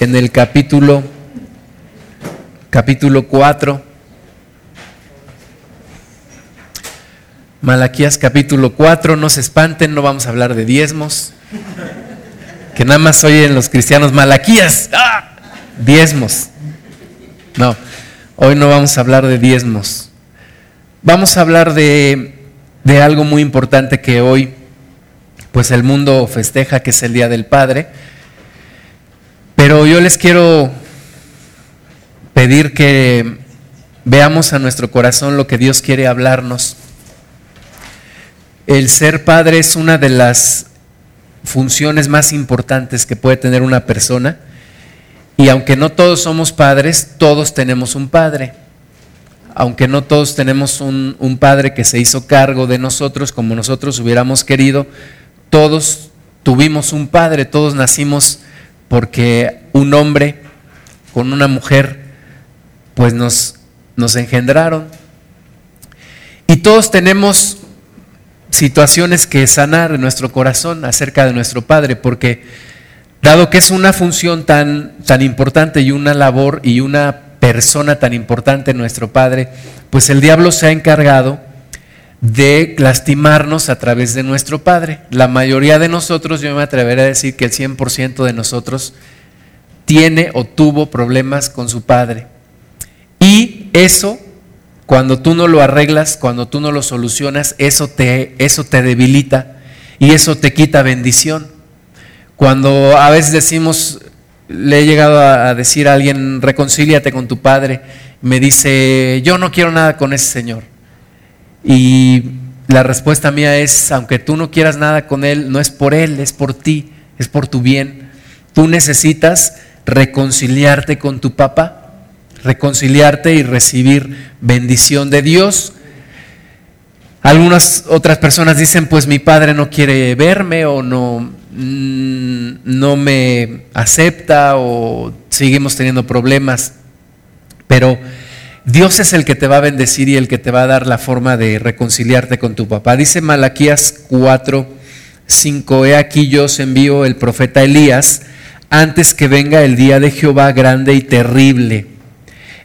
en el capítulo capítulo 4. Malaquías capítulo 4, no se espanten, no vamos a hablar de diezmos. Que nada más oyen los cristianos Malaquías, ¡ah! diezmos. No, hoy no vamos a hablar de diezmos. Vamos a hablar de, de algo muy importante que hoy pues el mundo festeja, que es el Día del Padre. Pero yo les quiero pedir que veamos a nuestro corazón lo que Dios quiere hablarnos. El ser padre es una de las funciones más importantes que puede tener una persona. Y aunque no todos somos padres, todos tenemos un padre. Aunque no todos tenemos un, un padre que se hizo cargo de nosotros como nosotros hubiéramos querido, todos tuvimos un padre, todos nacimos porque un hombre con una mujer pues nos, nos engendraron. Y todos tenemos situaciones que sanar en nuestro corazón acerca de nuestro Padre, porque dado que es una función tan, tan importante y una labor y una persona tan importante nuestro Padre, pues el diablo se ha encargado de lastimarnos a través de nuestro Padre. La mayoría de nosotros, yo me atreveré a decir que el 100% de nosotros tiene o tuvo problemas con su Padre. Y eso, cuando tú no lo arreglas, cuando tú no lo solucionas, eso te, eso te debilita y eso te quita bendición. Cuando a veces decimos, le he llegado a decir a alguien, reconcíliate con tu Padre, me dice, yo no quiero nada con ese Señor y la respuesta mía es, aunque tú no quieras nada con Él, no es por Él, es por ti, es por tu bien. Tú necesitas reconciliarte con tu papá, reconciliarte y recibir bendición de Dios. Algunas otras personas dicen, pues mi padre no quiere verme o no, mm, no me acepta o seguimos teniendo problemas. Pero Dios es el que te va a bendecir y el que te va a dar la forma de reconciliarte con tu papá. Dice Malaquías 4, 5, he aquí yo os envío el profeta Elías antes que venga el día de Jehová grande y terrible.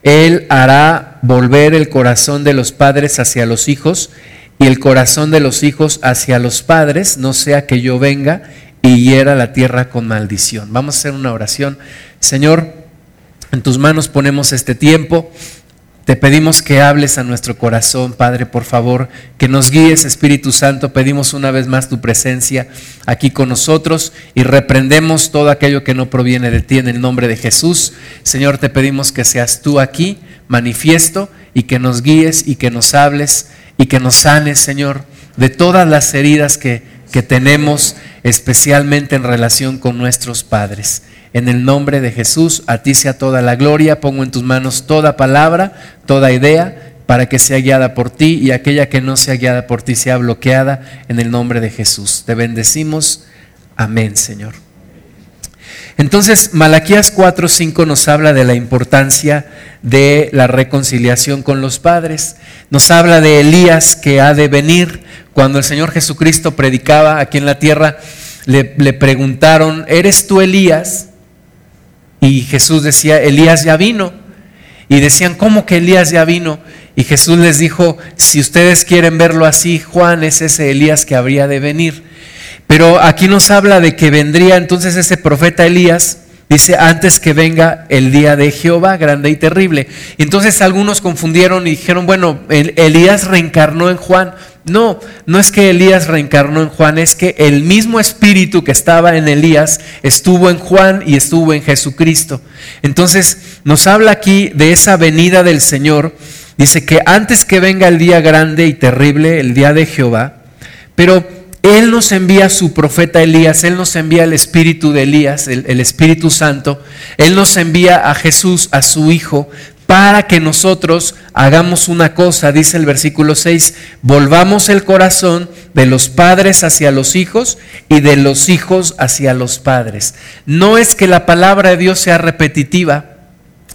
Él hará volver el corazón de los padres hacia los hijos y el corazón de los hijos hacia los padres, no sea que yo venga y hiera la tierra con maldición. Vamos a hacer una oración. Señor, en tus manos ponemos este tiempo. Te pedimos que hables a nuestro corazón, Padre, por favor, que nos guíes, Espíritu Santo. Pedimos una vez más tu presencia aquí con nosotros y reprendemos todo aquello que no proviene de ti en el nombre de Jesús. Señor, te pedimos que seas tú aquí, manifiesto, y que nos guíes y que nos hables y que nos sanes, Señor, de todas las heridas que, que tenemos, especialmente en relación con nuestros padres. En el nombre de Jesús, a ti sea toda la gloria. Pongo en tus manos toda palabra, toda idea, para que sea guiada por ti y aquella que no sea guiada por ti sea bloqueada en el nombre de Jesús. Te bendecimos. Amén, Señor. Entonces, Malaquías 4:5 nos habla de la importancia de la reconciliación con los padres. Nos habla de Elías que ha de venir. Cuando el Señor Jesucristo predicaba aquí en la tierra, le, le preguntaron, ¿eres tú Elías? Y Jesús decía, Elías ya vino. Y decían, ¿cómo que Elías ya vino? Y Jesús les dijo, si ustedes quieren verlo así, Juan es ese Elías que habría de venir. Pero aquí nos habla de que vendría entonces ese profeta Elías, dice, antes que venga el día de Jehová, grande y terrible. entonces algunos confundieron y dijeron, bueno, Elías reencarnó en Juan. No, no es que Elías reencarnó en Juan, es que el mismo espíritu que estaba en Elías estuvo en Juan y estuvo en Jesucristo. Entonces nos habla aquí de esa venida del Señor. Dice que antes que venga el día grande y terrible, el día de Jehová, pero Él nos envía a su profeta Elías, Él nos envía el espíritu de Elías, el, el Espíritu Santo, Él nos envía a Jesús, a su Hijo, para que nosotros hagamos una cosa, dice el versículo 6, volvamos el corazón de los padres hacia los hijos y de los hijos hacia los padres. No es que la palabra de Dios sea repetitiva,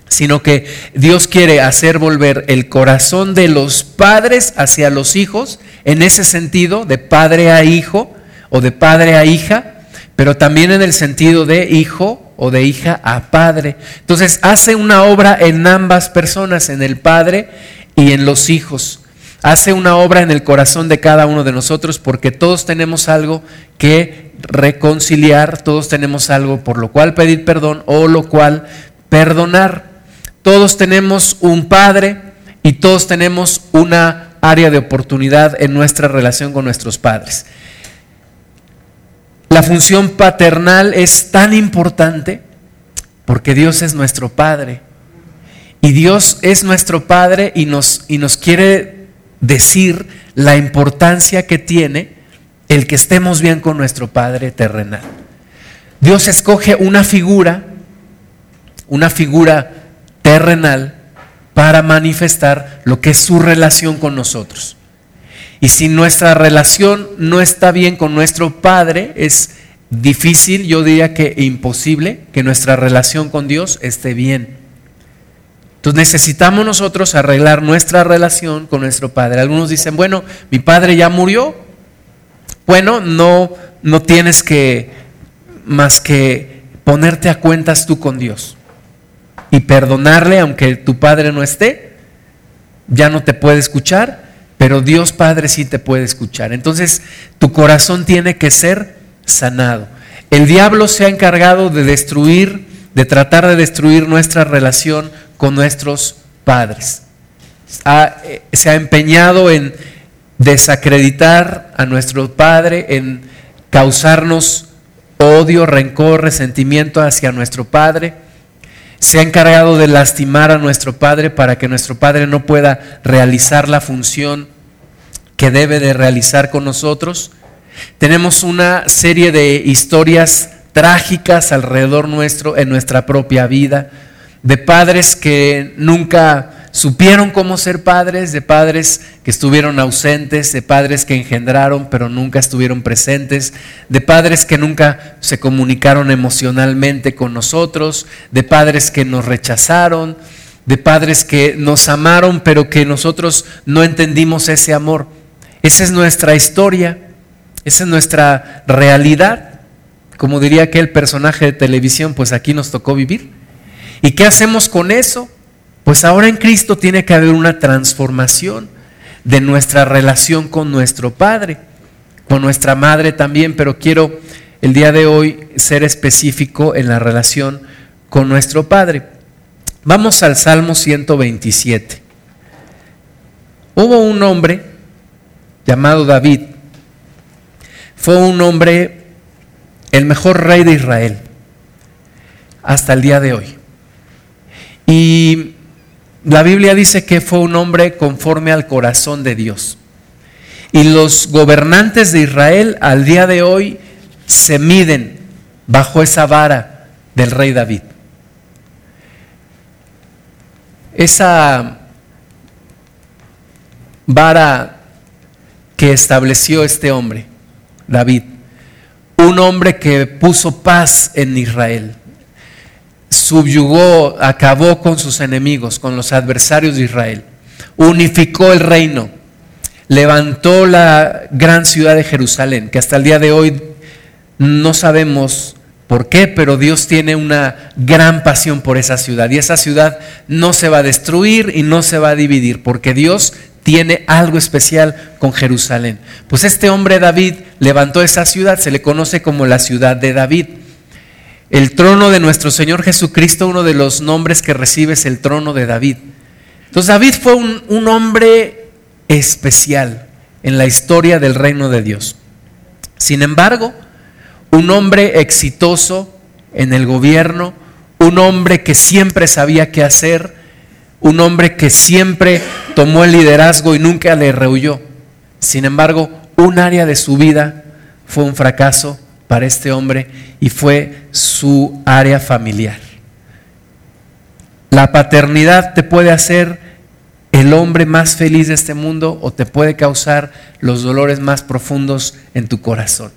sino que Dios quiere hacer volver el corazón de los padres hacia los hijos, en ese sentido, de padre a hijo o de padre a hija, pero también en el sentido de hijo o de hija a padre. Entonces hace una obra en ambas personas, en el padre y en los hijos. Hace una obra en el corazón de cada uno de nosotros porque todos tenemos algo que reconciliar, todos tenemos algo por lo cual pedir perdón o lo cual perdonar. Todos tenemos un padre y todos tenemos una área de oportunidad en nuestra relación con nuestros padres. La función paternal es tan importante porque Dios es nuestro Padre. Y Dios es nuestro Padre y nos, y nos quiere decir la importancia que tiene el que estemos bien con nuestro Padre terrenal. Dios escoge una figura, una figura terrenal, para manifestar lo que es su relación con nosotros. Y si nuestra relación no está bien con nuestro Padre, es difícil, yo diría que imposible, que nuestra relación con Dios esté bien. Entonces necesitamos nosotros arreglar nuestra relación con nuestro Padre. Algunos dicen, bueno, mi Padre ya murió. Bueno, no, no tienes que más que ponerte a cuentas tú con Dios y perdonarle aunque tu Padre no esté. Ya no te puede escuchar, pero Dios Padre sí te puede escuchar. Entonces tu corazón tiene que ser sanado. El diablo se ha encargado de destruir, de tratar de destruir nuestra relación con nuestros padres. Eh, se ha empeñado en desacreditar a nuestro padre, en causarnos odio, rencor, resentimiento hacia nuestro padre. Se ha encargado de lastimar a nuestro padre para que nuestro padre no pueda realizar la función que debe de realizar con nosotros. Tenemos una serie de historias trágicas alrededor nuestro en nuestra propia vida de padres que nunca supieron cómo ser padres, de padres que estuvieron ausentes, de padres que engendraron pero nunca estuvieron presentes, de padres que nunca se comunicaron emocionalmente con nosotros, de padres que nos rechazaron, de padres que nos amaron pero que nosotros no entendimos ese amor. Esa es nuestra historia, esa es nuestra realidad. Como diría aquel personaje de televisión, pues aquí nos tocó vivir. ¿Y qué hacemos con eso? Pues ahora en Cristo tiene que haber una transformación de nuestra relación con nuestro Padre, con nuestra Madre también, pero quiero el día de hoy ser específico en la relación con nuestro Padre. Vamos al Salmo 127. Hubo un hombre llamado David, fue un hombre, el mejor rey de Israel, hasta el día de hoy. Y la Biblia dice que fue un hombre conforme al corazón de Dios. Y los gobernantes de Israel al día de hoy se miden bajo esa vara del rey David. Esa vara que estableció este hombre, David, un hombre que puso paz en Israel, subyugó, acabó con sus enemigos, con los adversarios de Israel, unificó el reino, levantó la gran ciudad de Jerusalén, que hasta el día de hoy no sabemos por qué, pero Dios tiene una gran pasión por esa ciudad y esa ciudad no se va a destruir y no se va a dividir, porque Dios tiene algo especial con Jerusalén. Pues este hombre David levantó esa ciudad, se le conoce como la ciudad de David. El trono de nuestro Señor Jesucristo, uno de los nombres que recibe es el trono de David. Entonces David fue un, hombre especial en la historia del reino de Dios. Sin embargo, un hombre exitoso en el gobierno, un hombre que siempre sabía qué hacer, un hombre que siempre tomó el liderazgo y nunca le rehuyó. Sin embargo, un área de su vida fue un fracaso para este hombre y fue su área familiar. La paternidad te puede hacer el hombre más feliz de este mundo o te puede causar los dolores más profundos en tu corazón.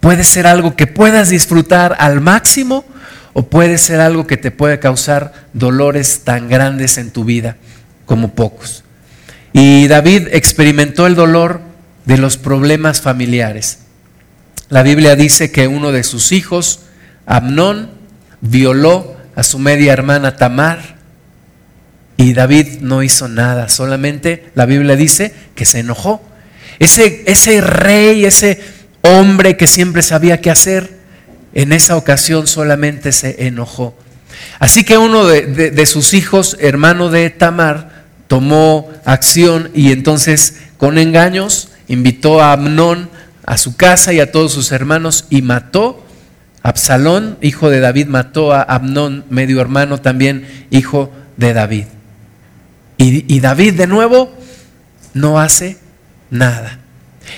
Puede ser algo que puedas disfrutar al máximo o puede ser algo que te puede causar dolores tan grandes en tu vida como pocos. Y David experimentó el dolor de los problemas familiares. La Biblia dice que uno de sus hijos, Amnón, violó a su media hermana Tamar y David no hizo nada, solamente la Biblia dice que se enojó. Ese, ese rey, ese hombre que siempre sabía qué hacer, en esa ocasión solamente se enojó. Así que uno de, sus hijos, hermano de Tamar, tomó acción y entonces con engaños invitó a Amnón a su casa y a todos sus hermanos y mató. Absalón, hijo de David, mató a Amnón, medio hermano también, hijo de David. Y, y David de nuevo no hace nada.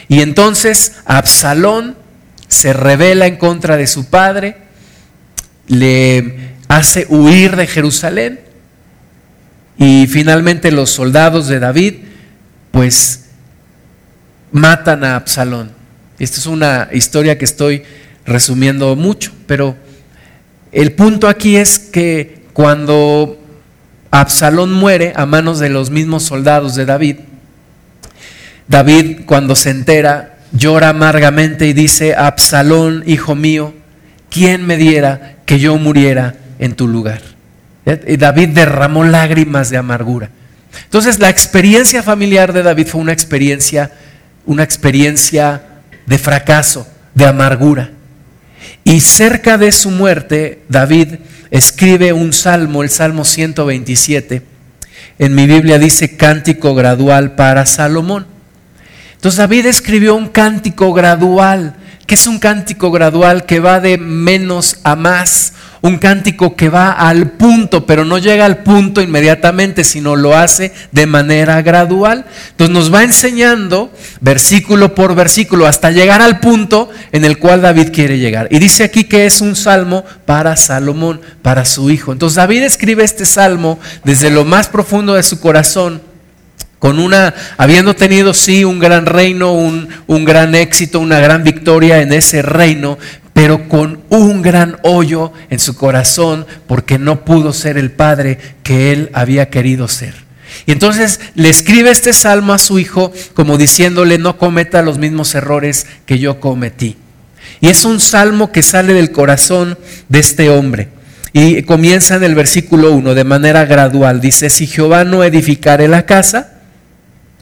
Y entonces Absalón se revela en contra de su padre, le hace huir de Jerusalén y finalmente los soldados de David pues matan a Absalón. Esta es una historia que estoy resumiendo mucho, pero el punto aquí es que cuando Absalón muere a manos de los mismos soldados de David, David cuando se entera llora amargamente y dice, Absalón, hijo mío, ¿quién me diera que yo muriera en tu lugar? Y David derramó lágrimas de amargura. Entonces la experiencia familiar de David fue una experiencia, una experiencia de fracaso, de amargura. Y cerca de su muerte, David escribe un salmo, el Salmo 127. En mi Biblia dice cántico gradual para Salomón. Entonces David escribió un cántico gradual. que es un cántico gradual que va de menos a más? Un cántico que va al punto, pero no llega al punto inmediatamente, sino lo hace de manera gradual. Entonces nos va enseñando versículo por versículo hasta llegar al punto en el cual David quiere llegar. Y dice aquí que es un salmo para Salomón, para su hijo. Entonces David escribe este salmo desde lo más profundo de su corazón con una, habiendo tenido sí un gran reino, un, un, gran éxito, una gran victoria en ese reino, pero con un gran hoyo en su corazón porque no pudo ser el padre que él había querido ser. Y entonces le escribe este salmo a su hijo como diciéndole, no cometa los mismos errores que yo cometí. Y es un salmo que sale del corazón de este hombre. Y comienza en el versículo 1 de manera gradual. Dice, si Jehová no edificare la casa,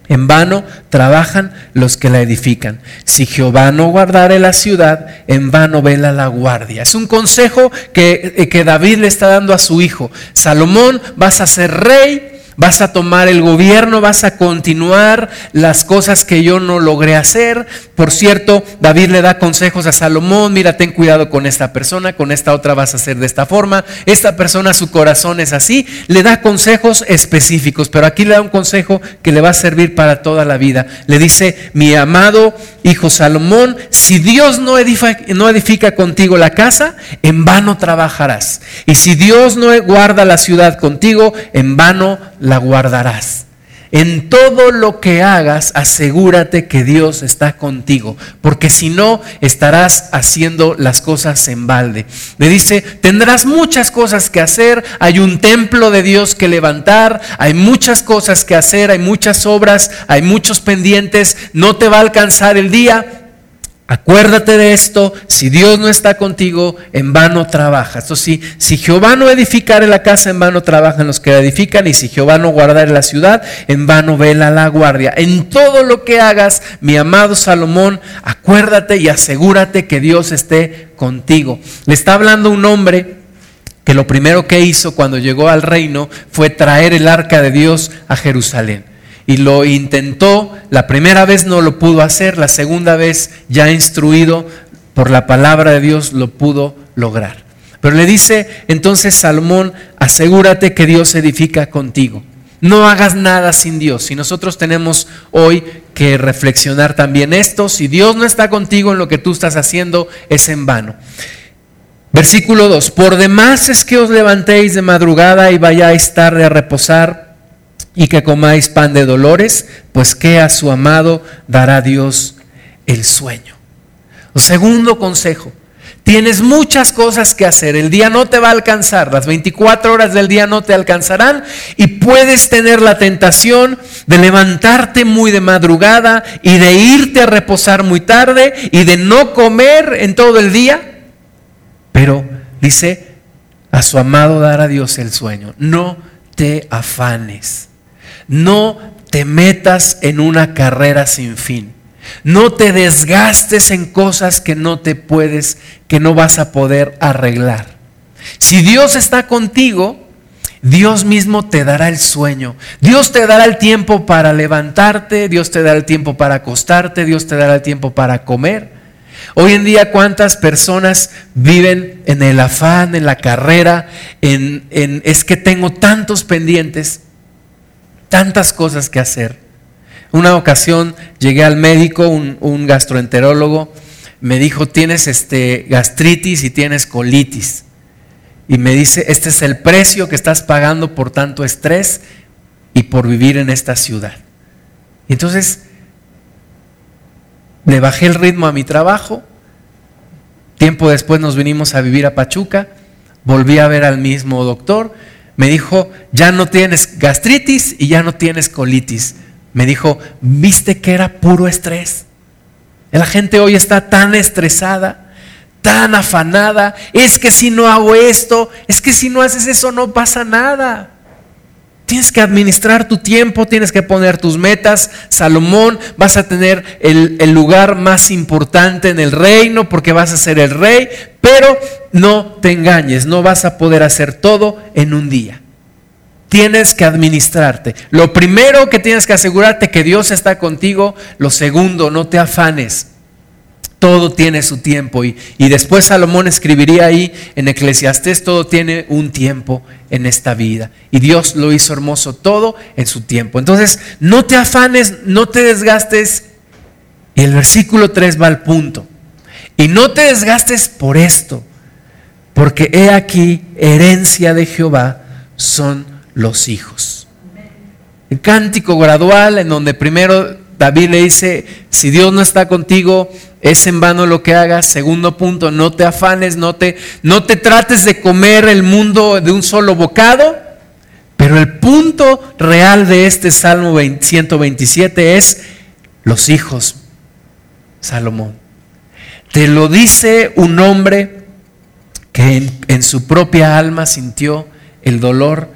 en vano trabajan los que la edifican. Si Jehová no guardare la ciudad, en vano vela la guardia. Es un consejo que, eh, que David le está dando a su hijo. Salomón, vas a ser rey, vas a tomar el gobierno, vas a continuar las cosas que yo no logré hacer. Por cierto, David le da consejos a Salomón, mira, ten cuidado con esta persona, con esta otra vas a hacer de esta forma, esta persona su corazón es así, le da consejos específicos, pero aquí le da un consejo que le va a servir para toda la vida. Le dice, mi amado hijo Salomón, si Dios no edifica, no edifica contigo la casa, en vano trabajarás. Y si Dios no guarda la ciudad contigo, en vano la guardarás. En todo lo que hagas, asegúrate que Dios está contigo, porque si no, estarás haciendo las cosas en balde. Le dice, tendrás muchas cosas que hacer, hay un templo de Dios que levantar, hay muchas cosas que hacer, hay muchas obras, hay muchos pendientes, no te va a alcanzar el día, Acuérdate de esto, si Dios no está contigo, en vano trabaja. Esto sí, si Jehová no edificare la casa, en vano trabajan los que la edifican, y si Jehová no guardare la ciudad, en vano vela la guardia. En todo lo que hagas, mi amado Salomón, acuérdate y asegúrate que Dios esté contigo. Le está hablando un hombre que lo primero que hizo cuando llegó al reino fue traer el arca de Dios a Jerusalén y lo intentó, la primera vez no lo pudo hacer, la segunda vez ya instruido por la palabra de Dios lo pudo lograr. Pero le dice entonces Salomón, asegúrate que Dios edifica contigo. No hagas nada sin Dios. Si nosotros tenemos hoy que reflexionar también esto, si Dios no está contigo en lo que tú estás haciendo, es en vano. Versículo 2, por demás es que os levantéis de madrugada y vayáis tarde a reposar y que comáis pan de dolores, pues que a su amado dará Dios el sueño. segundo consejo, tienes muchas cosas que hacer, el día no te va a alcanzar, las 24 horas del día no te alcanzarán y puedes tener la tentación de levantarte muy de madrugada y de irte a reposar muy tarde y de no comer en todo el día, pero dice, a su amado dar a Dios el sueño. No te afanes. No te metas en una carrera sin fin. No te desgastes en cosas que no te puedes, que no vas a poder arreglar. Si Dios está contigo, Dios mismo te dará el sueño. Dios te dará el tiempo para levantarte, Dios te dará el tiempo para acostarte, Dios te dará el tiempo para comer. Hoy en día, ¿cuántas personas viven en el afán, en la carrera, en, es que tengo tantos pendientes, tantas cosas que hacer? Una ocasión llegué al médico, un, gastroenterólogo, me dijo, tienes este, gastritis y tienes colitis. Y me dice, este es el precio que estás pagando por tanto estrés y por vivir en esta ciudad. Entonces le bajé el ritmo a mi trabajo. Tiempo después nos vinimos a vivir a Pachuca. Volví a ver al mismo doctor. Me dijo, ya no tienes gastritis y ya no tienes colitis. Me dijo, viste que era puro estrés. La gente hoy está tan estresada, tan afanada. Es que si no hago esto, es que si no haces eso no pasa nada. Tienes que administrar tu tiempo, tienes que poner tus metas. Salomón, vas a tener el, lugar más importante en el reino porque vas a ser el rey, pero no te engañes, no vas a poder hacer todo en un día. Tienes que administrarte. Lo primero que tienes que asegurarte que Dios está contigo. Lo segundo, no te afanes todo tiene su tiempo. Y, después Salomón escribiría ahí en Eclesiastés, todo tiene un tiempo en esta vida. Y Dios lo hizo hermoso todo en su tiempo. Entonces, no te afanes, no te desgastes. Y el versículo 3 va al punto. Y no te desgastes por esto, porque he aquí, herencia de Jehová son los hijos. El cántico gradual en donde primero David le dice, si Dios no está contigo, es en vano lo que hagas. Segundo punto, no te afanes, no te, no te trates de comer el mundo de un solo bocado. Pero el punto real de este Salmo 127 es los hijos, Salomón. Te lo dice un hombre que en, en su propia alma sintió el dolor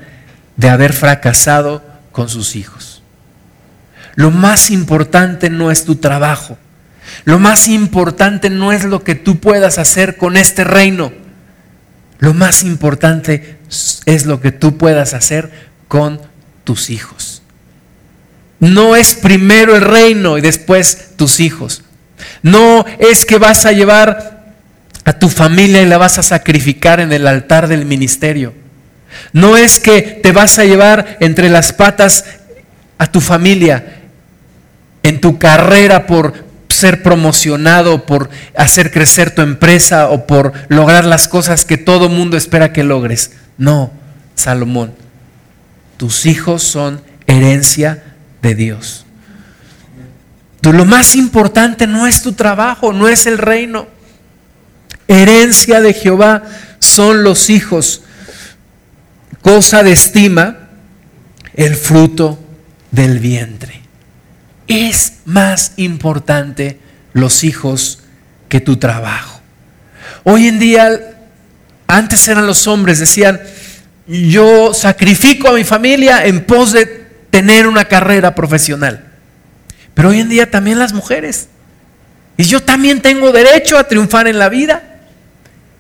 de haber fracasado con sus hijos. Lo más importante no es tu trabajo. Lo más importante no es lo que tú puedas hacer con este reino. Lo más importante es lo que tú puedas hacer con tus hijos. No es primero el reino y después tus hijos. No es que vas a llevar a tu familia y la vas a sacrificar en el altar del ministerio. No es que te vas a llevar entre las patas a tu familia en tu carrera por ser promocionado, por hacer crecer tu empresa o por lograr las cosas que todo mundo espera que logres. No, Salomón, tus hijos son herencia de Dios. Tú, lo más importante no es tu trabajo, no es el reino. Herencia de Jehová son los hijos. Cosa de estima el fruto del vientre es más importante los hijos que tu trabajo. Hoy en día, antes eran los hombres, decían, yo sacrifico a mi familia en pos de tener una carrera profesional. Pero hoy en día también las mujeres. Y yo también tengo derecho a triunfar en la vida.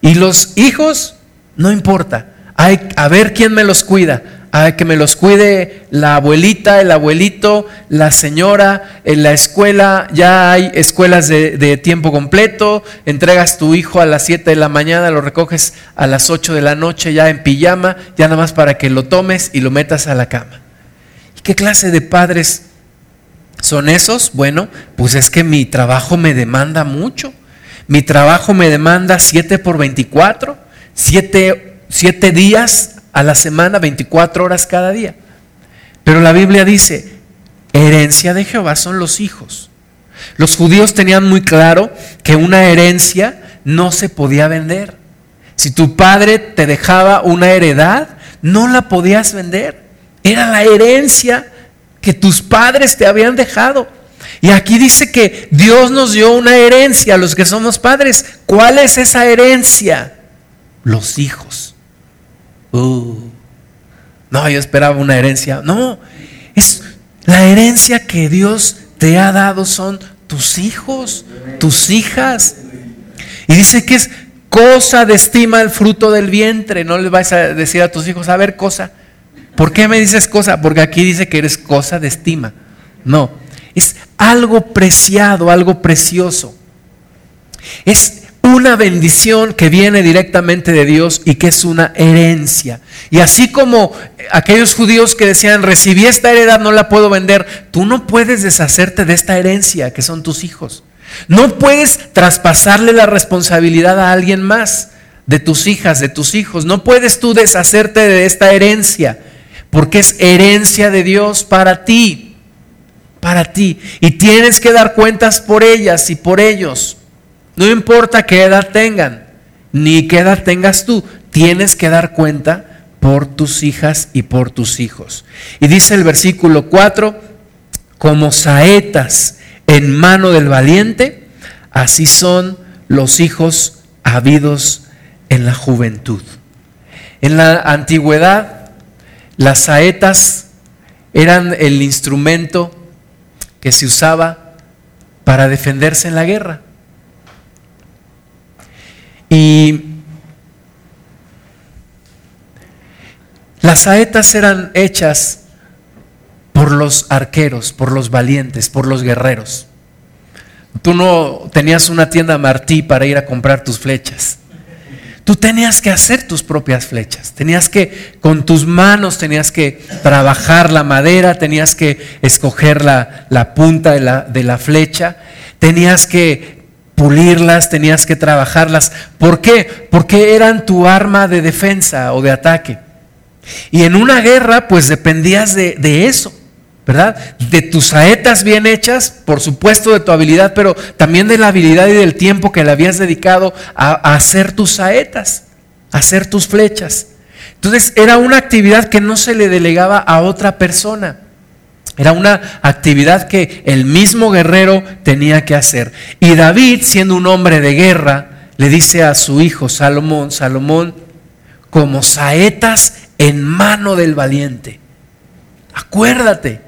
Y los hijos, no importa. Hay a ver quién me los cuida a que me los cuide la abuelita, el abuelito, la señora, en la escuela, ya hay escuelas de, tiempo completo, entregas tu hijo a las 7 de la mañana, lo recoges a las 8 de la noche ya en pijama, ya nada más para que lo tomes y lo metas a la cama. ¿Y qué clase de padres son esos? Bueno, pues es que mi trabajo me demanda mucho. Mi trabajo me demanda 7 por 24, 7 días a la semana, 24 horas cada día. Pero la Biblia dice, herencia de Jehová son los hijos. Los judíos tenían muy claro que una herencia no se podía vender. Si tu padre te dejaba una heredad, no la podías vender. Era la herencia que tus padres te habían dejado. Y aquí dice que Dios nos dio una herencia a los que somos padres. ¿Cuál es esa herencia? Los hijos. Uh, no, yo esperaba una herencia. No, es la herencia que Dios te ha dado son tus hijos, tus hijas. Y dice que es cosa de estima el fruto del vientre. No le vas a decir a tus hijos, a ver, cosa. ¿Por qué me dices cosa? Porque aquí dice que eres cosa de estima. No, es algo preciado, algo precioso. Es una bendición que viene directamente de Dios y que es una herencia. Y así como aquellos judíos que decían, recibí esta heredad, no la puedo vender, tú no puedes deshacerte de esta herencia que son tus hijos. No puedes traspasarle la responsabilidad a alguien más de tus hijas, de tus hijos. No puedes tú deshacerte de esta herencia, porque es herencia de Dios para ti, para ti. Y tienes que dar cuentas por ellas y por ellos. No importa qué edad tengan, ni qué edad tengas tú, tienes que dar cuenta por tus hijas y por tus hijos. Y dice el versículo 4, como saetas en mano del valiente, así son los hijos habidos en la juventud. En la antigüedad, las saetas eran el instrumento que se usaba para defenderse en la guerra. Y las saetas eran hechas por los arqueros, por los valientes, por los guerreros. Tú no tenías una tienda Martí para ir a comprar tus flechas. Tú tenías que hacer tus propias flechas. Tenías que, con tus manos, tenías que trabajar la madera, tenías que escoger la, la punta de la, de la flecha, tenías que pulirlas, tenías que trabajarlas. ¿Por qué? Porque eran tu arma de defensa o de ataque. Y en una guerra, pues dependías de, eso, ¿verdad? De tus saetas bien hechas, por supuesto de tu habilidad, pero también de la habilidad y del tiempo que le habías dedicado a, a hacer tus saetas, a hacer tus flechas. Entonces era una actividad que no se le delegaba a otra persona. Era una actividad que el mismo guerrero tenía que hacer. Y David, siendo un hombre de guerra, le dice a su hijo Salomón, Salomón, como saetas en mano del valiente. Acuérdate,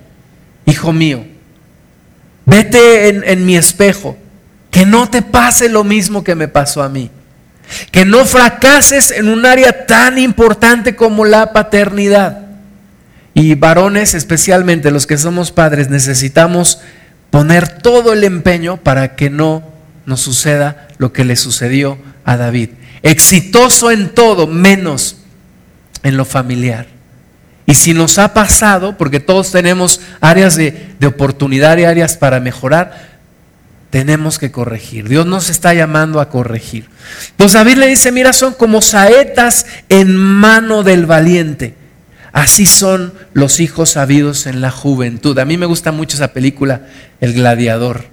hijo mío, vete en, en mi espejo, que no te pase lo mismo que me pasó a mí. Que no fracases en un área tan importante como la paternidad. Y varones, especialmente los que somos padres, necesitamos poner todo el empeño para que no nos suceda lo que le sucedió a David. Exitoso en todo, menos en lo familiar. Y si nos ha pasado, porque todos tenemos áreas de, de oportunidad y áreas para mejorar, tenemos que corregir. Dios nos está llamando a corregir. Entonces David le dice, mira, son como saetas en mano del valiente. Así son los hijos sabidos en la juventud. A mí me gusta mucho esa película, El Gladiador.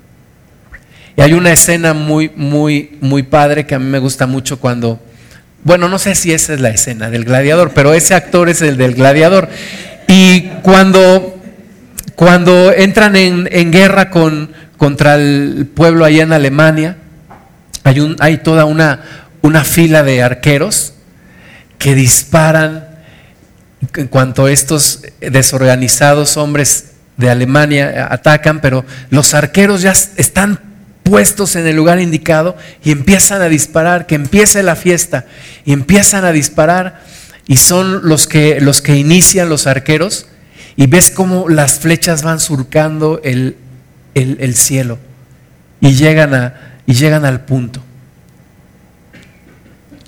Y hay una escena muy, muy, muy padre que a mí me gusta mucho cuando, bueno, no sé si esa es la escena del gladiador, pero ese actor es el del gladiador. Y cuando, cuando entran en, en guerra con, contra el pueblo allá en Alemania, hay, un, hay toda una, una fila de arqueros que disparan en cuanto estos desorganizados hombres de Alemania atacan, pero los arqueros ya están puestos en el lugar indicado y empiezan a disparar, que empiece la fiesta, y empiezan a disparar, y son los que, los que inician los arqueros, y ves cómo las flechas van surcando el, el, cielo, y llegan, a, y llegan al punto.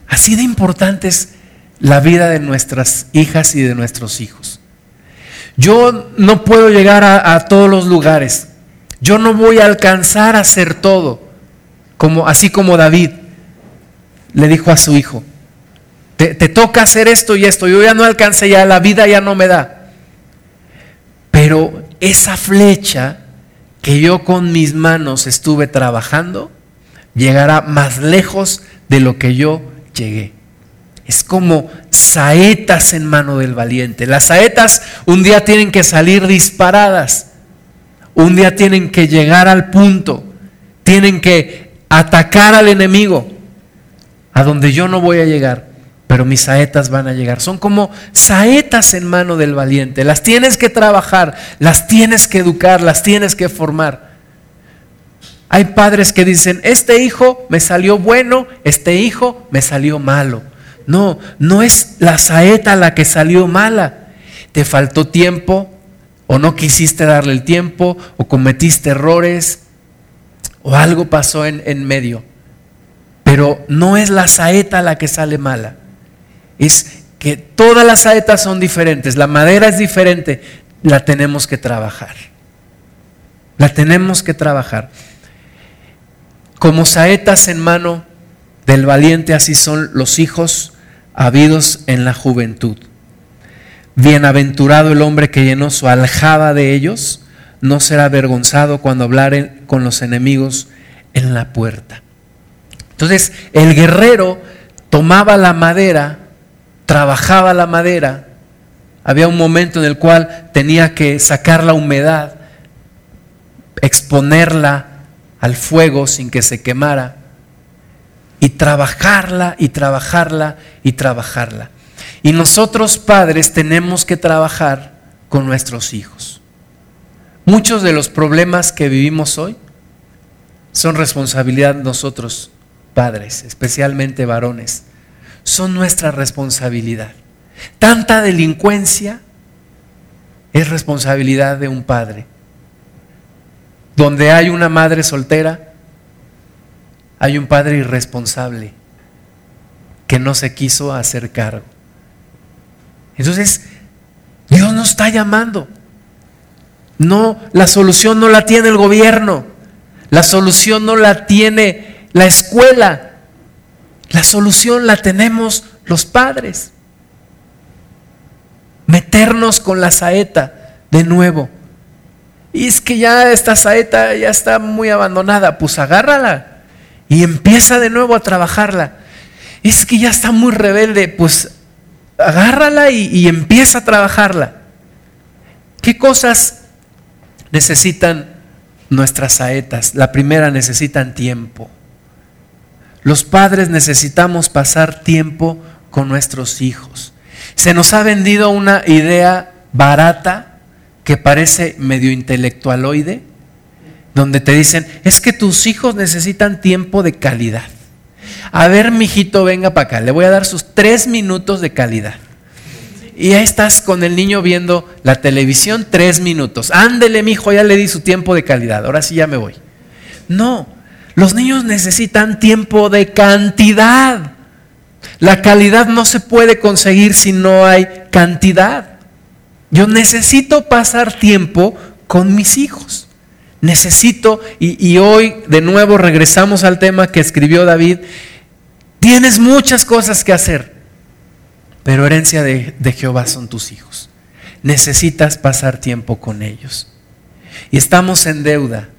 Así de importantes la vida de nuestras hijas y de nuestros hijos. Yo no puedo llegar a, todos los lugares. Yo no voy a alcanzar a hacer todo, como, así como David le dijo a su hijo. Te, te toca hacer esto y esto. Yo ya no alcancé, ya la vida ya no me da. Pero esa flecha que yo con mis manos estuve trabajando, llegará más lejos de lo que yo llegué. Es como saetas en mano del valiente. Las saetas un día tienen que salir disparadas, un día tienen que llegar al punto, tienen que atacar al enemigo, a donde yo no voy a llegar. pero mis saetas van a llegar. Son como saetas en mano del valiente. Las tienes que trabajar, las tienes que educar, las tienes que formar. Hay padres que dicen, este hijo me salió bueno, este hijo me salió malo. No, no es la saeta la que salió mala. Te faltó tiempo, o no quisiste darle el tiempo, o cometiste errores, o algo pasó en, en medio. Pero no es la saeta la que sale mala es que todas las saetas son diferentes, la madera es diferente, la tenemos que trabajar. La tenemos que trabajar. Como saetas en mano del valiente, así son los hijos habidos en la juventud. Bienaventurado el hombre que llenó su aljaba de ellos, no será avergonzado cuando hablaren con los enemigos en la puerta. Entonces, el guerrero tomaba la madera trabajaba la madera, había un momento en el cual tenía que sacar la humedad, exponerla al fuego sin que se quemara y trabajarla y trabajarla y trabajarla. Y nosotros padres tenemos que trabajar con nuestros hijos. Muchos de los problemas que vivimos hoy son responsabilidad nosotros, padres, especialmente varones son nuestra responsabilidad. Tanta delincuencia es responsabilidad de un padre. Donde hay una madre soltera, hay un padre irresponsable que no se quiso hacer cargo. Entonces, Dios nos está llamando. No, la solución no la tiene el gobierno. La solución no la tiene la escuela. La solución la tenemos los padres. Meternos con la saeta de nuevo. Y es que ya esta saeta ya está muy abandonada, pues agárrala y empieza de nuevo a trabajarla. Es que ya está muy rebelde, pues agárrala y, empieza a trabajarla. ¿Qué cosas necesitan nuestras saetas? La primera necesitan tiempo. Los padres necesitamos pasar tiempo con nuestros hijos. Se nos ha vendido una idea barata que parece medio intelectualoide, donde te dicen, es que tus hijos necesitan tiempo de calidad. A ver, mijito, venga para acá, le voy a dar sus tres minutos de calidad. Y ahí estás con el niño viendo la televisión tres minutos. Ándele, mijo, ya le di su tiempo de calidad, ahora sí ya me voy. No, los niños necesitan tiempo de cantidad. La calidad no se puede conseguir si no hay cantidad. Yo necesito pasar tiempo con mis hijos. Necesito, y, hoy de nuevo regresamos al tema que escribió David, tienes muchas cosas que hacer, pero herencia de Jehová son tus hijos. Necesitas pasar tiempo con ellos. Y estamos en deuda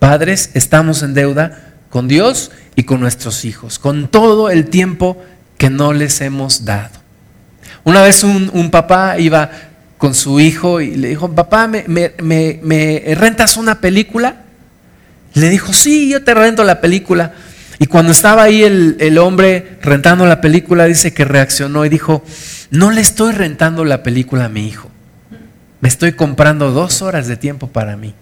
Padres, estamos en deuda con Dios y con nuestros hijos, con todo el tiempo que no les hemos dado. Una vez un, papá iba con su hijo y le dijo, papá, ¿me, rentas una película? Le dijo, sí, yo te rento la película. Y cuando estaba ahí el, el, hombre rentando la película, dice que reaccionó y dijo, no le estoy rentando la película a mi hijo, me estoy comprando dos horas de tiempo para mí.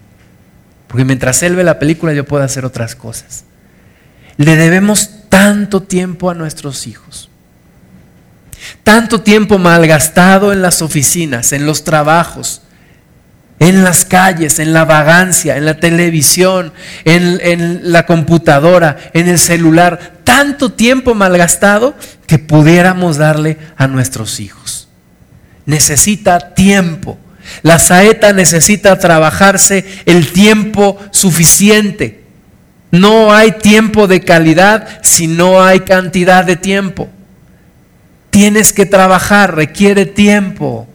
Porque mientras él ve la película yo puedo hacer otras cosas. Le debemos tanto tiempo a nuestros hijos. Tanto tiempo malgastado en las oficinas, en los trabajos, en las calles, en la vagancia, en la televisión, en, en, la computadora, en el celular. Tanto tiempo malgastado que pudiéramos darle a nuestros hijos. Necesita tiempo la saeta necesita trabajarse el tiempo suficiente. No hay tiempo de calidad si no hay cantidad de tiempo. Tienes que trabajar, requiere tiempo,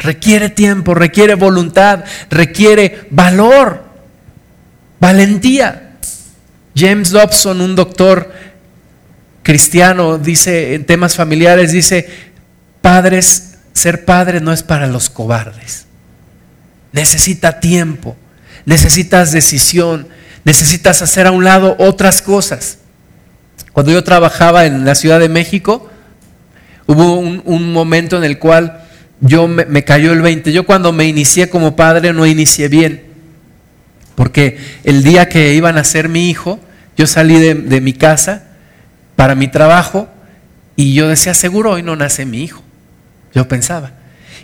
requiere tiempo, requiere voluntad, requiere valor, valentía. James Dobson, un doctor cristiano, dice en temas familiares, dice, padres ser padre no es para los cobardes. Necesita tiempo, necesitas decisión, necesitas hacer a un lado otras cosas. Cuando yo trabajaba en la Ciudad de México, Hubo un, momento en el cual yo me, cayó el 20. Yo cuando me inicié como padre no inicié bien. Porque el día que iban a ser mi hijo, yo salí de, mi casa para mi trabajo y yo decía, seguro hoy no nace mi hijo. Yo pensaba.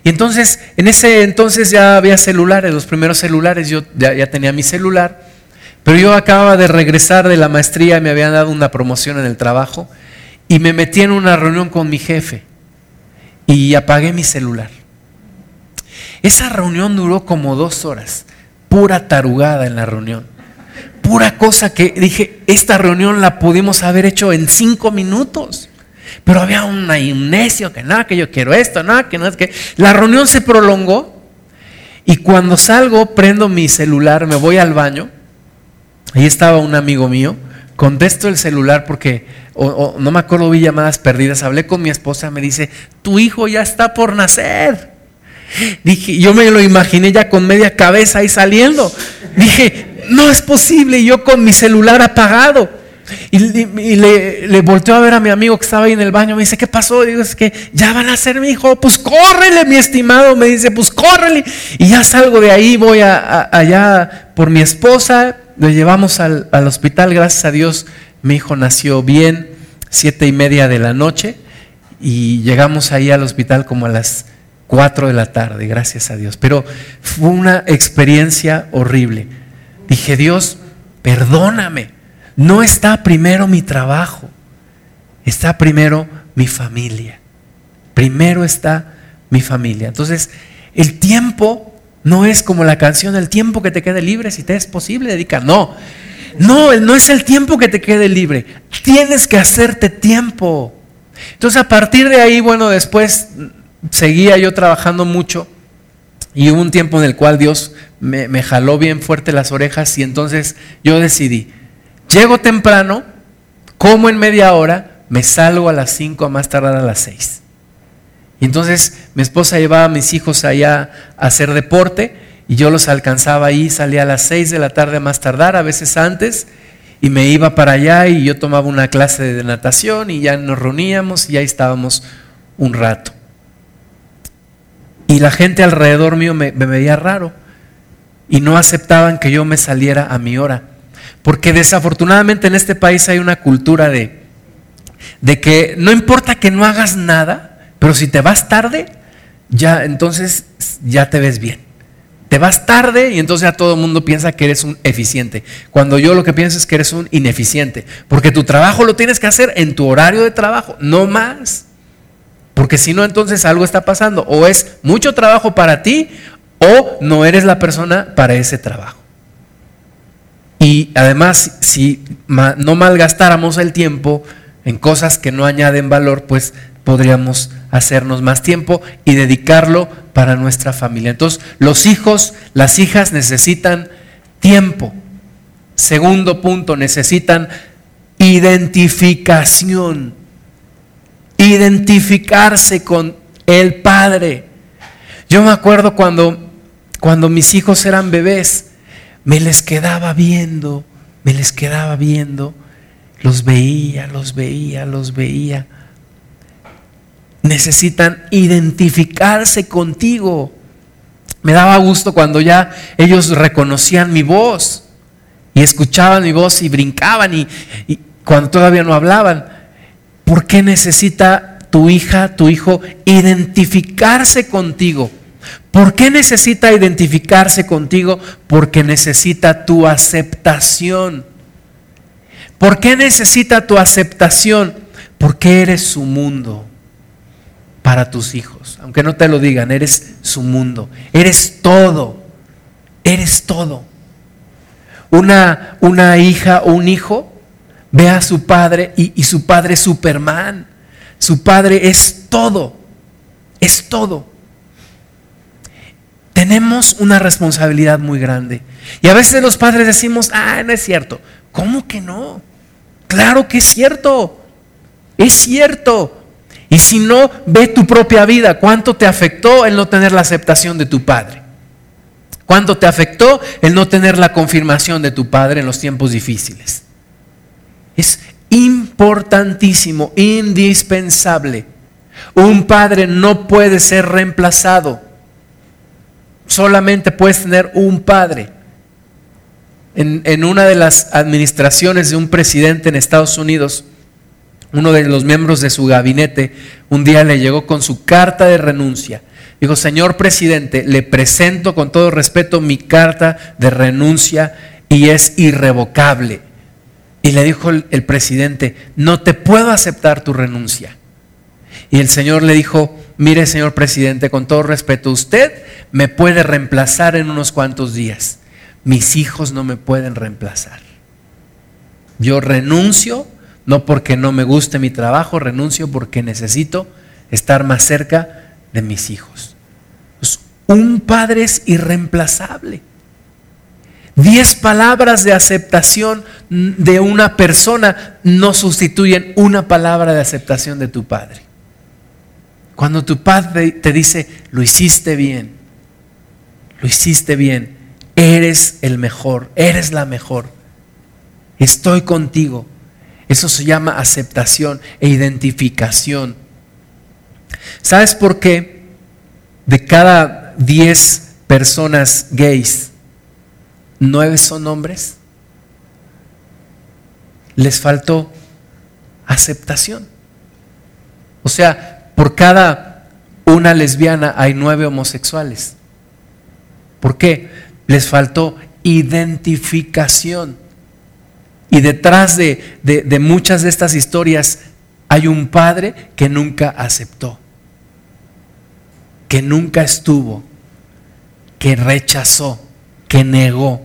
Y entonces, en ese entonces ya había celulares, los primeros celulares, yo ya, tenía mi celular, pero yo acababa de regresar de la maestría, me habían dado una promoción en el trabajo y me metí en una reunión con mi jefe y apagué mi celular. Esa reunión duró como dos horas, pura tarugada en la reunión, pura cosa que dije, esta reunión la pudimos haber hecho en cinco minutos. Pero había un necio que nada, que yo quiero esto, nada, que no es que. La reunión se prolongó y cuando salgo, prendo mi celular, me voy al baño. Ahí estaba un amigo mío. Contesto el celular porque no me acuerdo, vi llamadas perdidas. Hablé con mi esposa, me dice: Tu hijo ya está por nacer. Dije, yo me lo imaginé ya con media cabeza ahí saliendo. Dije, no es posible, yo con mi celular apagado. Y, le, le, volteó a ver a mi amigo que estaba ahí en el baño. Me dice, ¿qué pasó? digo, es que ya van a ser mi hijo. Pues córrele, mi estimado. Me dice, pues córrele. Y ya salgo de ahí, voy allá por mi esposa. Lo llevamos al, al, hospital. Gracias a Dios, mi hijo nació bien, siete y media de la noche. Y llegamos ahí al hospital como a las cuatro de la tarde, gracias a Dios. Pero fue una experiencia horrible. Dije, Dios, perdóname no está primero mi trabajo, está primero mi familia. Primero está mi familia. Entonces, el tiempo no es como la canción, el tiempo que te quede libre, si te es posible, dedica. No, no, no es el tiempo que te quede libre. Tienes que hacerte tiempo. Entonces, a partir de ahí, bueno, después seguía yo trabajando mucho y hubo un tiempo en el cual Dios me, me jaló bien fuerte las orejas y entonces yo decidí, Llego temprano, como en media hora, me salgo a las 5, a más tardar a las 6. Y entonces mi esposa llevaba a mis hijos allá a hacer deporte y yo los alcanzaba ahí, salía a las 6 de la tarde a más tardar, a veces antes, y me iba para allá y yo tomaba una clase de natación y ya nos reuníamos y ahí estábamos un rato. Y la gente alrededor mío me, me veía raro y no aceptaban que yo me saliera a mi hora. Porque desafortunadamente en este país hay una cultura de, de que no importa que no hagas nada, pero si te vas tarde, ya entonces ya te ves bien. Te vas tarde y entonces ya todo el mundo piensa que eres un eficiente. Cuando yo lo que pienso es que eres un ineficiente. Porque tu trabajo lo tienes que hacer en tu horario de trabajo, no más. Porque si no, entonces algo está pasando. O es mucho trabajo para ti o no eres la persona para ese trabajo. Y además, si no malgastáramos el tiempo en cosas que no añaden valor, pues podríamos hacernos más tiempo y dedicarlo para nuestra familia. Entonces, los hijos, las hijas necesitan tiempo. Segundo punto, necesitan identificación. Identificarse con el Padre. Yo me acuerdo cuando, cuando mis hijos eran bebés, me les quedaba viendo, me les quedaba viendo, los veía, los veía, los veía. Necesitan identificarse contigo. Me daba gusto cuando ya ellos reconocían mi voz y escuchaban mi voz y brincaban y, cuando todavía no hablaban. ¿Por qué necesita tu hija, tu hijo identificarse contigo? ¿Por qué necesita identificarse contigo? Porque necesita tu aceptación. ¿Por qué necesita tu aceptación? Porque eres su mundo para tus hijos. Aunque no te lo digan, eres su mundo. Eres todo. Eres todo. Una, una hija o un hijo ve a su padre y, y su padre es Superman. Su padre es todo. Es todo tenemos una responsabilidad muy grande. Y a veces los padres decimos, ah, no es cierto. ¿Cómo que no? Claro que es cierto. Es cierto. Y si no, ve tu propia vida. ¿Cuánto te afectó el no tener la aceptación de tu padre? ¿Cuánto te afectó el no tener la confirmación de tu padre en los tiempos difíciles? Es importantísimo, indispensable Un padre no puede ser reemplazado. Solamente puedes tener un padre. En, una de las administraciones de un presidente en Estados Unidos, uno de los miembros de su gabinete un día le llegó con su carta de renuncia. Dijo, señor presidente, le presento con todo respeto mi carta de renuncia y es irrevocable. Y le dijo el, presidente, no te puedo aceptar tu renuncia. Y el Señor le dijo, mire señor presidente, con todo respeto, usted me puede reemplazar en unos cuantos días. Mis hijos no me pueden reemplazar. Yo renuncio, no porque no me guste mi trabajo, renuncio porque necesito estar más cerca de mis hijos. Pues, un padre es irreemplazable. Diez palabras de aceptación de una persona no sustituyen una palabra de aceptación de tu padre. Cuando tu padre te dice, lo hiciste bien, lo hiciste bien, eres el mejor, eres la mejor, estoy contigo. Eso se llama aceptación e identificación. ¿Sabes por qué de cada 10 personas gays, nueve son hombres? Les faltó aceptación. O sea, por cada una lesbiana hay nueve homosexuales. ¿Por qué? Les faltó identificación. Y detrás de, de, muchas de estas historias hay un padre que nunca aceptó, que nunca estuvo, que rechazó, que negó.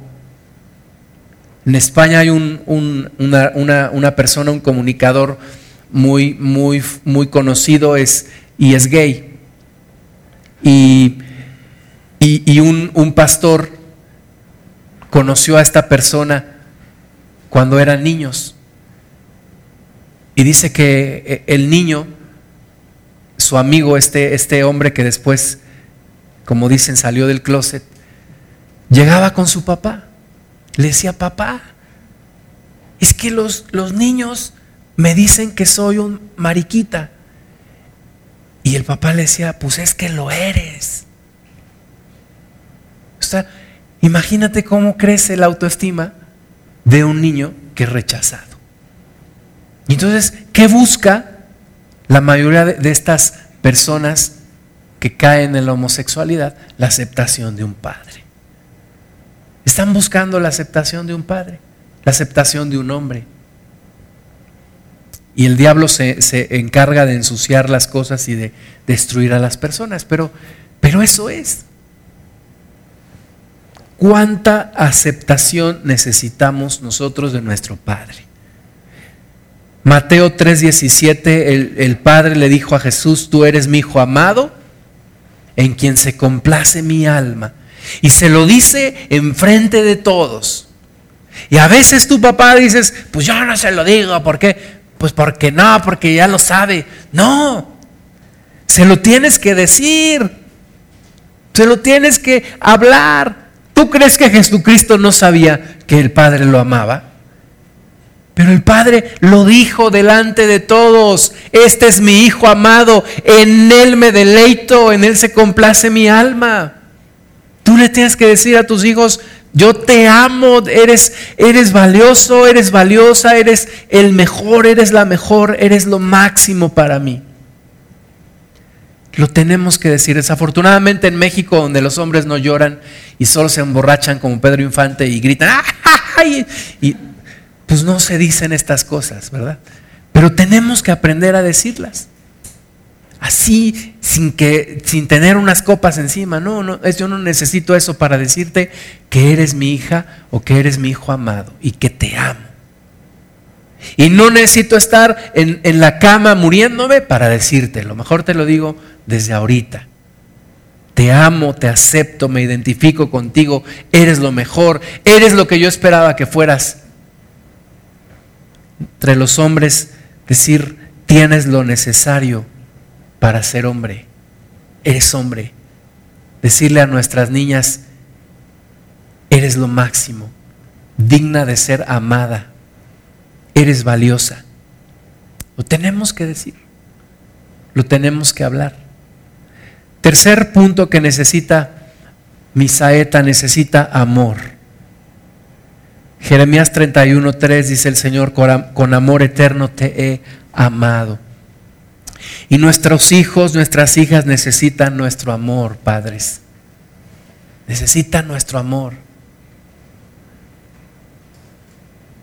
En España hay un, una, una, una persona, un comunicador, muy, muy, muy conocido es, y es gay. Y, y, un pastor conoció a esta persona cuando eran niños. Y dice que eh, el niño, su amigo, este, este hombre que después, como dicen, salió del closet, llegaba con su papá. Le decía, papá, es que los, los niños me dicen que soy un mariquita. Y el papá le decía, pues es que lo eres. O sea, imagínate cómo crece la autoestima de un niño que es rechazado. Y entonces, ¿qué busca la mayoría de, estas personas que caen en la homosexualidad? La aceptación de un padre. Están buscando la aceptación de un padre, la aceptación de un hombre. Y el diablo se, encarga de ensuciar las cosas y de destruir a las personas. Pero, pero eso es. ¿Cuánta aceptación necesitamos nosotros de nuestro Padre? Mateo 3:17, el, el Padre le dijo a Jesús, tú eres mi Hijo amado, en quien se complace mi alma. Y se lo dice enfrente de todos. Y a veces tu papá dices, pues yo no se lo digo, ¿por qué? Pues porque no, porque ya lo sabe. No, se lo tienes que decir. Se lo tienes que hablar. ¿Tú crees que Jesucristo no sabía que el Padre lo amaba? Pero el Padre lo dijo delante de todos. Este es mi Hijo amado. En Él me deleito. En Él se complace mi alma. Tú le tienes que decir a tus hijos, yo te amo, eres, eres valioso, eres valiosa, eres el mejor, eres la mejor, eres lo máximo para mí. Lo tenemos que decir. Desafortunadamente en México, donde los hombres no lloran y solo se emborrachan como Pedro Infante y gritan, ¡ay! y pues no se dicen estas cosas, ¿verdad? Pero tenemos que aprender a decirlas así sin que sin tener unas copas encima. No, no, yo no necesito eso para decirte que eres mi hija o que eres mi hijo amado y que te amo. Y no necesito estar en, en la cama muriéndome para decirte, lo mejor te lo digo desde ahorita. Te amo, te acepto, me identifico contigo, eres lo mejor, eres lo que yo esperaba que fueras. Entre los hombres, decir, tienes lo necesario para ser hombre. Eres hombre. Decirle a nuestras niñas, eres lo máximo, digna de ser amada, eres valiosa. Lo tenemos que decir. lo tenemos que hablar. Tercer punto que necesita mi saeta, necesita amor. Jeremías 31.3 dice el Señor, con amor eterno te he amado. Y nuestros hijos, nuestras hijas necesitan nuestro amor, padres. Necesitan nuestro amor.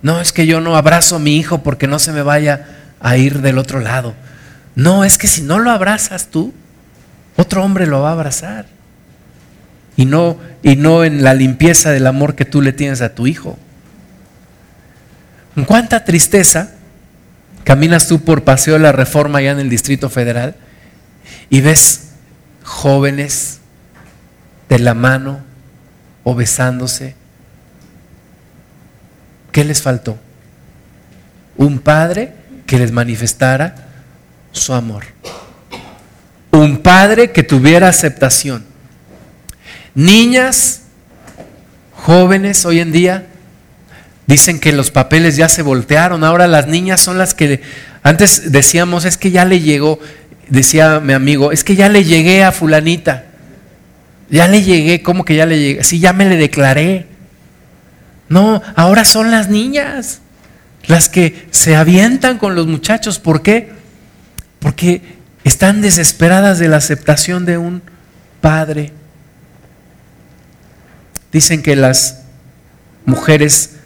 No es que yo no abrazo a mi hijo porque no se me vaya a ir del otro lado. No, es que si no lo abrazas tú, otro hombre lo va a abrazar. Y no, y no en la limpieza del amor que tú le tienes a tu hijo. ¿En cuánta tristeza caminas tú por Paseo de la Reforma allá en el Distrito Federal y ves jóvenes de la mano o besándose? ¿Qué les faltó? Un padre que les manifestara su amor. Un padre que tuviera aceptación. Niñas, jóvenes hoy en día, dicen que los papeles ya se voltearon. Ahora las niñas son las que antes decíamos, es que ya le llegó, decía mi amigo, es que ya le llegué a fulanita. Ya le llegué, ¿cómo que ya le llegué? Sí, ya me le declaré. No, ahora son las niñas las que se avientan con los muchachos. ¿Por qué? Porque están desesperadas de la aceptación de un padre. Dicen que las mujeres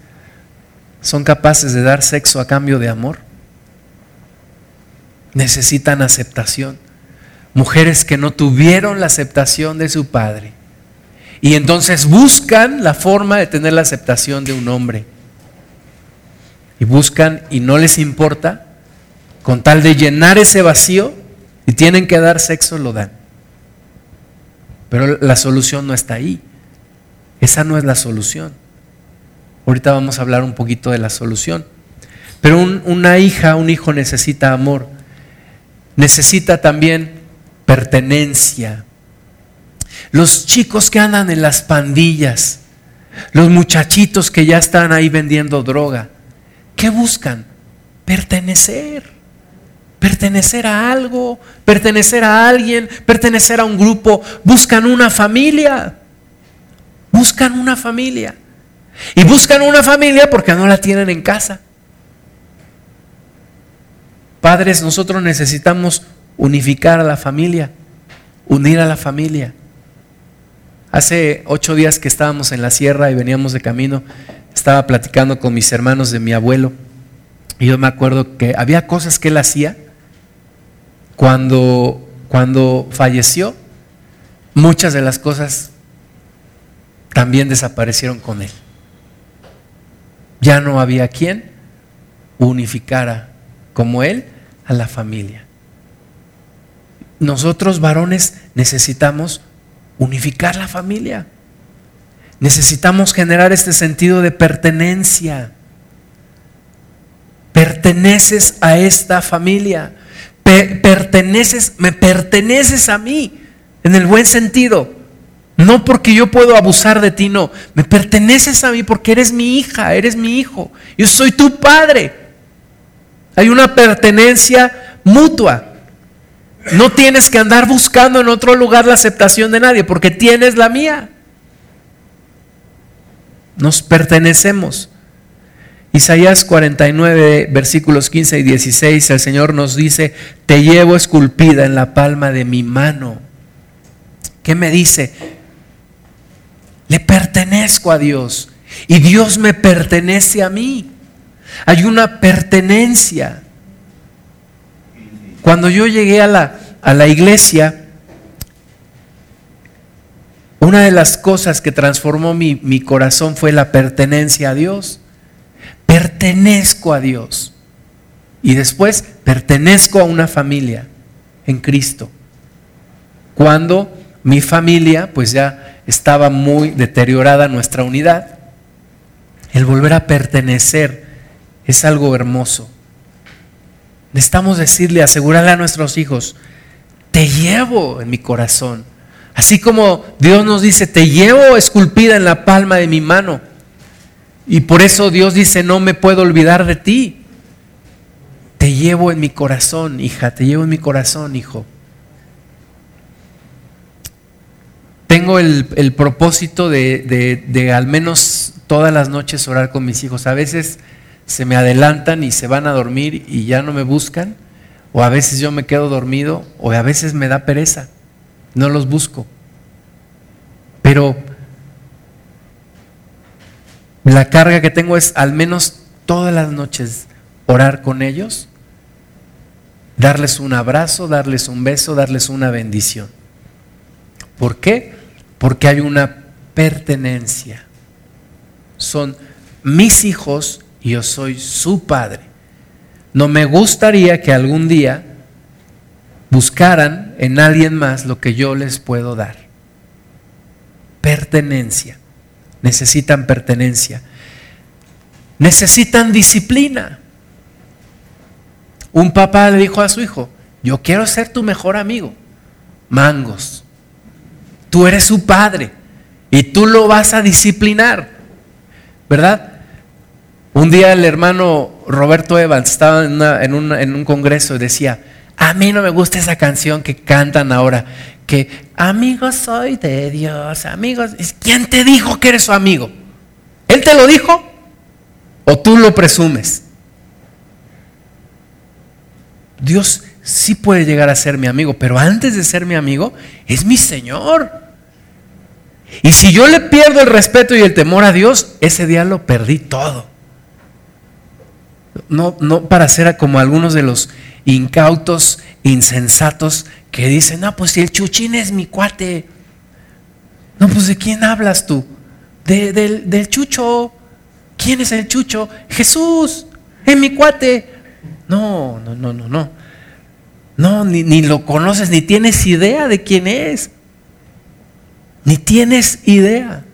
son capaces de dar sexo a cambio de amor. Necesitan aceptación. Mujeres que no tuvieron la aceptación de su padre y entonces buscan la forma de tener la aceptación de un hombre. Y buscan y no les importa, con tal de llenar ese vacío, y tienen que dar sexo, lo dan. Pero la solución no está ahí. Esa no es la solución. Ahorita vamos a hablar un poquito de la solución. Pero una hija, un hijo necesita amor. Necesita también pertenencia los chicos que andan en las pandillas, los muchachitos que ya están ahí vendiendo droga, ¿qué buscan? Pertenecer. Pertenecer a algo, pertenecer a alguien, pertenecer a un grupo. Buscan una familia. Buscan una familia. Y buscan una familia porque no la tienen en casa. Padres, nosotros necesitamos unificar a la familia, unir a la familia. Hace ocho días que estábamos en la sierra y veníamos de camino, estaba platicando con mis hermanos de mi abuelo. Y yo me acuerdo que había cosas que él hacía cuando, cuando falleció. Muchas de las cosas también desaparecieron con él. Ya no había quien unificara como él a la familia. Nosotros varones necesitamos unificar la familia. Necesitamos generar este sentido de pertenencia. Perteneces a esta familia. Perteneces, me perteneces a mí, en el buen sentido. No porque yo puedo abusar de ti, no. Me perteneces a mí porque eres mi hija, eres mi hijo. Yo soy tu padre. Hay una pertenencia mutua. No tienes que andar buscando en otro lugar la aceptación de nadie, porque tienes la mía. Nos pertenecemos. Isaías 49, versículos 15 y 16, el Señor nos dice, te llevo esculpida en la palma de mi mano. ¿Qué me dice? Le pertenezco a Dios y Dios me pertenece a mí. Hay una pertenencia. Cuando yo llegué a la, a la iglesia, una de las cosas que transformó mi, mi corazón fue la pertenencia a Dios. Pertenezco a Dios. Y después pertenezco a una familia en Cristo. Cuando mi familia, pues ya estaba muy deteriorada nuestra unidad, el volver a pertenecer es algo hermoso. Necesitamos decirle, asegurarle a nuestros hijos, te llevo en mi corazón. Así como Dios nos dice, te llevo esculpida en la palma de mi mano. Y por eso Dios dice, no me puedo olvidar de ti. te llevo en mi corazón, hija, te llevo en mi corazón, hijo. Tengo el, propósito de, de al menos todas las noches orar con mis hijos. A veces se me adelantan y se van a dormir y ya no me buscan, o a veces yo me quedo dormido, o a veces me da pereza, no los busco. Pero la carga que tengo es al menos todas las noches orar con ellos, darles un abrazo, darles un beso, darles una bendición. ¿Por qué? Porque hay una pertenencia. Son mis hijos y yo soy su padre. No me gustaría que algún día buscaran en alguien más lo que yo les puedo dar. Pertenencia. Necesitan pertenencia. Necesitan disciplina. Un papá le dijo a su hijo, yo quiero ser tu mejor amigo. Mangos. Tú eres su padre y tú lo vas a disciplinar. ¿Verdad? Un día el hermano Roberto Evans estaba en, un congreso y decía, a mí no me gusta esa canción que cantan ahora, que amigos soy de Dios, amigos, ¿quién te dijo que eres su amigo? ¿Él te lo dijo? ¿O tú lo presumes? Dios sí puede llegar a ser mi amigo, pero antes de ser mi amigo, es mi Señor. Y si yo le pierdo el respeto y el temor a Dios, ese día lo perdí todo no, no para ser como algunos de los incautos, insensatos que dicen, no, pues si el chuchín es mi cuate. No, pues de quién hablas tú? del, chucho. ¿Quién es el chucho? Jesús, es mi cuate. No, no, no, no, no. No, ni, ni lo conoces, ni tienes idea de quién es. Ni tienes idea.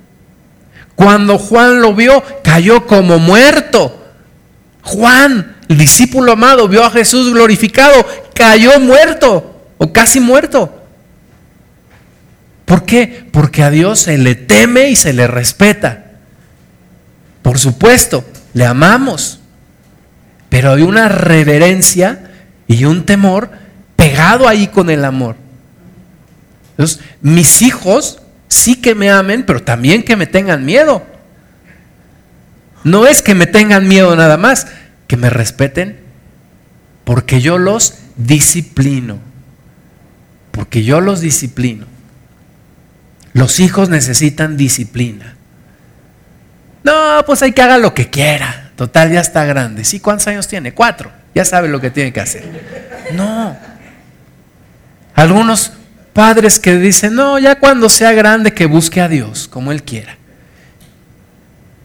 Cuando Juan lo vio, cayó como muerto. Juan, el discípulo amado, vio a Jesús glorificado, cayó muerto o casi muerto. ¿Por qué? Porque a Dios se le teme y se le respeta. Por supuesto, le amamos, pero hay una reverencia y un temor pegado ahí con el amor. Entonces, mis hijos sí que me amen, pero también que me tengan miedo. No es que me tengan miedo nada más, que me respeten, porque yo los disciplino. Porque yo los disciplino. Los hijos necesitan disciplina. No, pues hay que haga lo que quiera. Total, ya está grande. ¿Sí? ¿Cuántos años tiene? Cuatro. Ya sabe lo que tiene que hacer. No. Algunos padres que dicen, no, ya cuando sea grande que busque a Dios como Él quiera.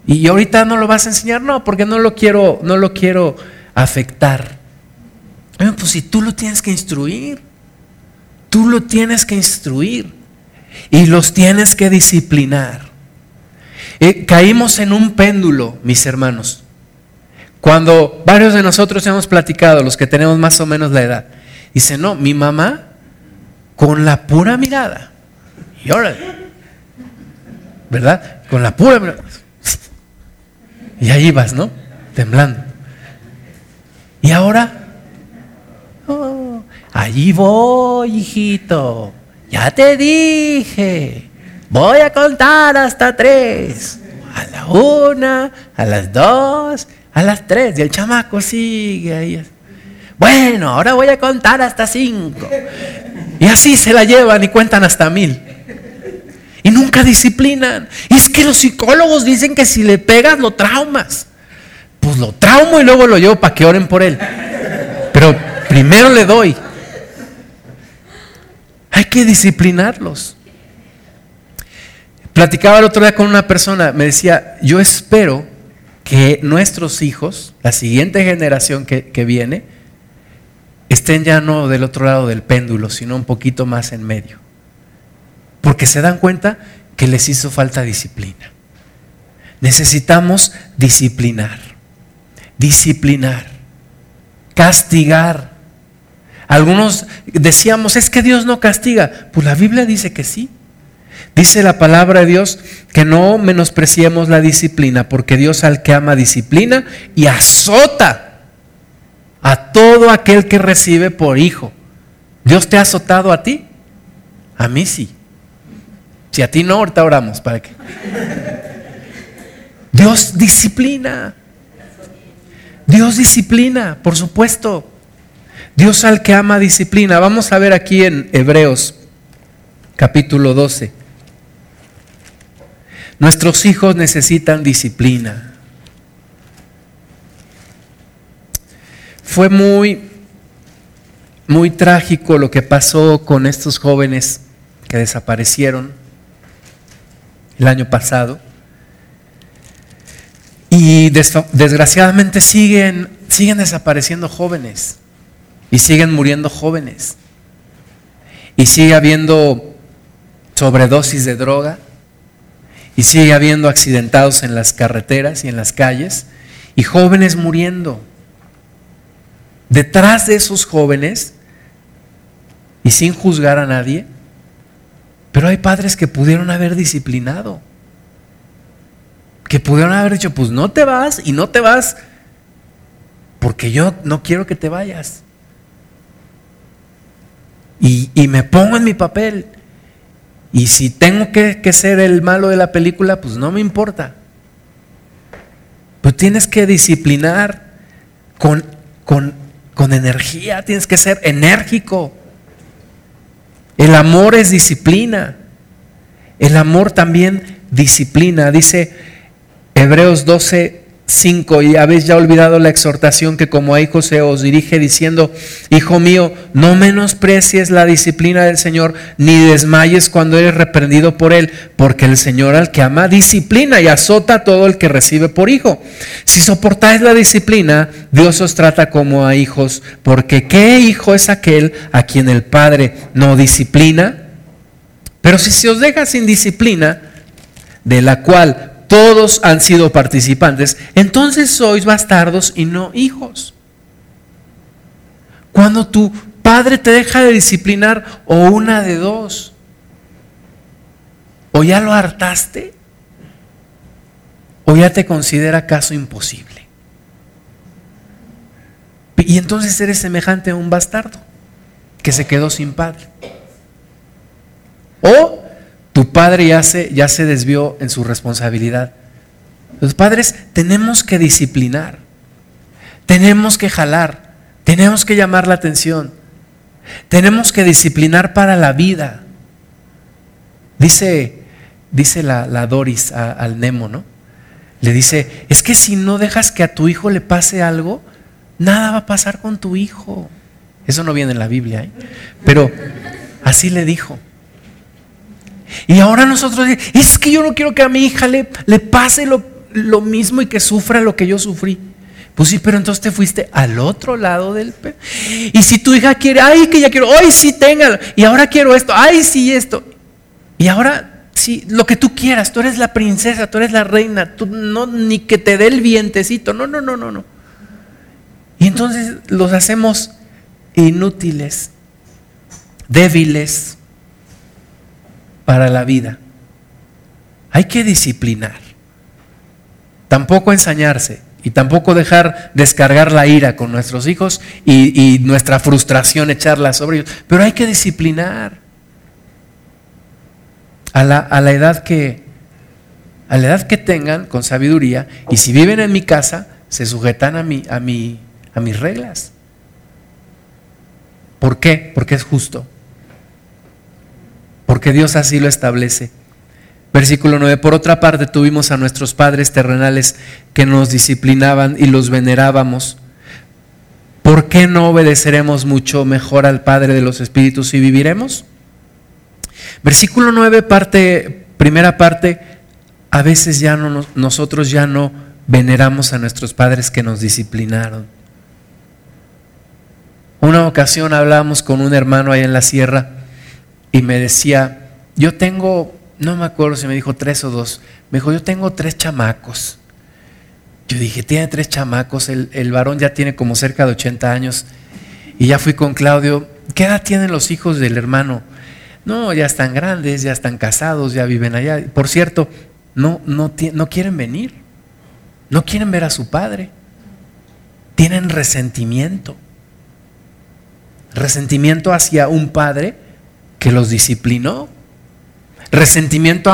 Y ahorita no lo vas a enseñar, no, porque no lo quiero, no lo quiero afectar. pues si tú lo tienes que instruir, tú lo tienes que instruir y los tienes que disciplinar. Eh, caímos en un péndulo, mis hermanos. Cuando varios de nosotros hemos platicado, los que tenemos más o menos la edad, dice, no, mi mamá con la pura mirada, y ahora, ¿verdad? Con la pura mirada y ahí vas, ¿no? Temblando. Y ahora, oh, allí voy, hijito. Ya te dije. Voy a contar hasta tres. A la una, a las dos, a las tres. Y el chamaco sigue ahí. Bueno, ahora voy a contar hasta cinco. Y así se la llevan y cuentan hasta mil y nunca disciplinan. Y es que los psicólogos dicen que si le pegas lo traumas. Pues lo traumo y luego lo llevo para que oren por él. Pero primero le doy. Hay que disciplinarlos. Platicaba el otro día con una persona, me decía, yo espero que nuestros hijos, la siguiente generación que, que viene, estén ya no del otro lado del péndulo, sino un poquito más en medio porque se dan cuenta que les hizo falta disciplina. Necesitamos disciplinar, disciplinar, castigar. Algunos decíamos, es que Dios no castiga. Pues la Biblia dice que sí. Dice la palabra de Dios que no menospreciemos la disciplina, porque Dios al que ama disciplina y azota a todo aquel que recibe por hijo. ¿Dios te ha azotado a ti? A mí sí. Si a ti no, ahorita oramos para que. Dios disciplina. Dios disciplina, por supuesto. Dios al que ama disciplina. Vamos a ver aquí en Hebreos capítulo 12. Nuestros hijos necesitan disciplina. Fue muy, muy trágico lo que pasó con estos jóvenes que desaparecieron el año pasado. Y desgraciadamente siguen, siguen desapareciendo jóvenes y siguen muriendo jóvenes. Y sigue habiendo sobredosis de droga y sigue habiendo accidentados en las carreteras y en las calles y jóvenes muriendo. Detrás de esos jóvenes, y sin juzgar a nadie, pero hay padres que pudieron haber disciplinado, que pudieron haber dicho, pues no te vas y no te vas, porque yo no quiero que te vayas. Y, y me pongo en mi papel. Y si tengo que, que, ser el malo de la película, pues no me importa. Pues tienes que disciplinar con, con con energía, tienes que ser enérgico. El amor es disciplina. El amor también disciplina. Dice Hebreos 12, 5. Y habéis ya olvidado la exhortación que como a hijos se os dirige diciendo, Hijo mío, no menosprecies la disciplina del Señor, ni desmayes cuando eres reprendido por Él, porque el Señor al que ama disciplina y azota a todo el que recibe por hijo. Si soportáis la disciplina, Dios os trata como a hijos, porque ¿qué hijo es aquel a quien el Padre no disciplina? Pero si se os deja sin disciplina, de la cual todos han sido participantes, entonces sois bastardos y no hijos. Cuando tu padre te deja de disciplinar o una de dos, o ya lo hartaste, o ya te considera caso imposible. Y entonces eres semejante a un bastardo que se quedó sin padre. O tu padre ya se, ya se desvió en su responsabilidad. Los padres tenemos que disciplinar, tenemos que jalar, tenemos que llamar la atención, tenemos que disciplinar para la vida. Dice, dice la, Doris al Nemo, ¿no? Le dice, es que si no dejas que a tu hijo le pase algo, nada va a pasar con tu hijo. Eso no viene en la Biblia, ¿eh? pero así le dijo. Y ahora nosotros, es que yo no quiero que a mi hija le, le pase lo, lo mismo y que sufra lo que yo sufrí. Pues sí, pero entonces te fuiste al otro lado del... Y si tu hija quiere, ay, que ya quiero, ay, sí, téngalo. Y ahora quiero esto, ay, sí, esto. Y ahora, sí, lo que tú quieras, tú eres la princesa, tú eres la reina, tú no, ni que te dé el vientecito, no, no, no, no, no. Y entonces los hacemos inútiles, débiles, para la vida. Hay que disciplinar. Tampoco ensañarse y tampoco dejar descargar la ira con nuestros hijos y, nuestra frustración echarla sobre ellos. Pero hay que disciplinar. A la, a la edad que a la edad que tengan con sabiduría y si viven en mi casa se sujetan a mi, a mi, a mis reglas. ¿Por qué? Porque es justo porque Dios así lo establece. Versículo 9, por otra parte tuvimos a nuestros padres terrenales que nos disciplinaban y los venerábamos. ¿Por qué no obedeceremos mucho mejor al Padre de los Espíritus y viviremos? Versículo 9, parte, primera parte, a veces ya no, nosotros ya no veneramos a nuestros padres que nos disciplinaron. Una ocasión hablábamos con un hermano ahí en la sierra y me decía, yo tengo, no me acuerdo si me dijo tres o dos, me dijo, yo tengo tres chamacos. Yo dije, tiene tres chamacos, el, el varón ya tiene como cerca de 80 años. Y ya fui con Claudio, ¿qué edad tienen los hijos del hermano? No, ya están grandes, ya están casados, ya viven allá. Por cierto, no, no, no quieren venir, no quieren ver a su padre, tienen resentimiento. Resentimiento hacia un padre que los disciplinó. Resentimiento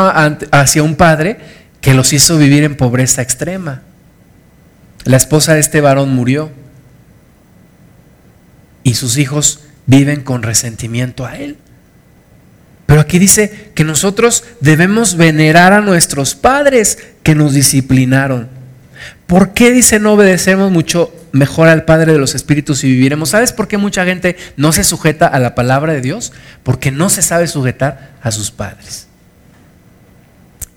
hacia un padre que los hizo vivir en pobreza extrema. La esposa de este varón murió y sus hijos viven con resentimiento a él. Pero aquí dice que nosotros debemos venerar a nuestros padres que nos disciplinaron. ¿Por qué dice no obedecemos mucho mejor al Padre de los Espíritus y viviremos? ¿Sabes por qué mucha gente no se sujeta a la palabra de Dios? Porque no se sabe sujetar a sus padres.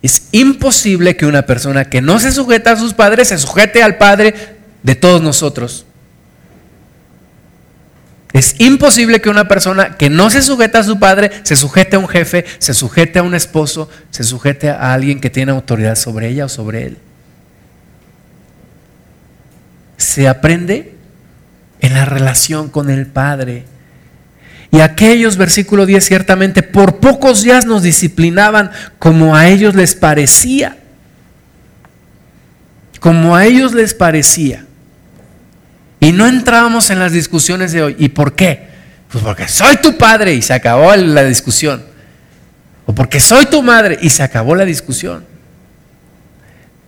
Es imposible que una persona que no se sujeta a sus padres se sujete al Padre de todos nosotros. Es imposible que una persona que no se sujeta a su padre se sujete a un jefe, se sujete a un esposo, se sujete a alguien que tiene autoridad sobre ella o sobre él. Se aprende en la relación con el Padre. Y aquellos, versículo 10, ciertamente por pocos días nos disciplinaban como a ellos les parecía. Como a ellos les parecía. Y no entrábamos en las discusiones de hoy. ¿Y por qué? Pues porque soy tu padre y se acabó la discusión. O porque soy tu madre y se acabó la discusión.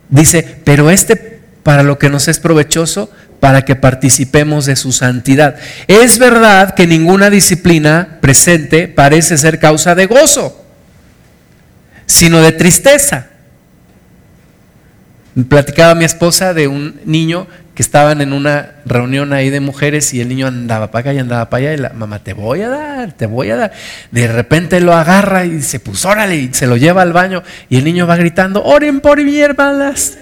Dice, pero este para lo que nos es provechoso, para que participemos de su santidad. Es verdad que ninguna disciplina presente parece ser causa de gozo, sino de tristeza. Platicaba mi esposa de un niño que estaban en una reunión ahí de mujeres y el niño andaba para acá y andaba para allá y la mamá, te voy a dar, te voy a dar. De repente lo agarra y se puso, órale, y se lo lleva al baño y el niño va gritando, oren por mi hermanas.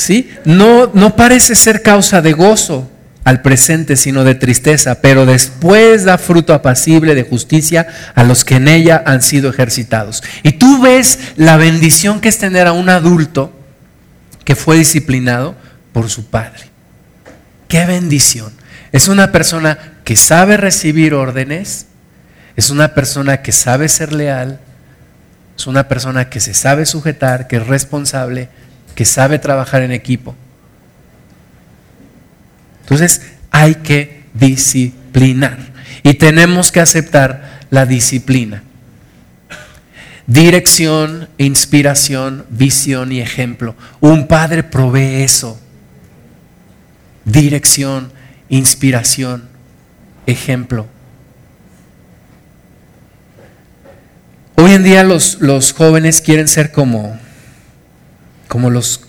¿Sí? No, no parece ser causa de gozo al presente, sino de tristeza, pero después da fruto apacible de justicia a los que en ella han sido ejercitados. Y tú ves la bendición que es tener a un adulto que fue disciplinado por su padre. Qué bendición. Es una persona que sabe recibir órdenes, es una persona que sabe ser leal, es una persona que se sabe sujetar, que es responsable, que sabe trabajar en equipo. Entonces hay que disciplinar y tenemos que aceptar la disciplina. Dirección, inspiración, visión y ejemplo. Un padre provee eso. Dirección, inspiración, ejemplo. Hoy en día los, los jóvenes quieren ser como, como los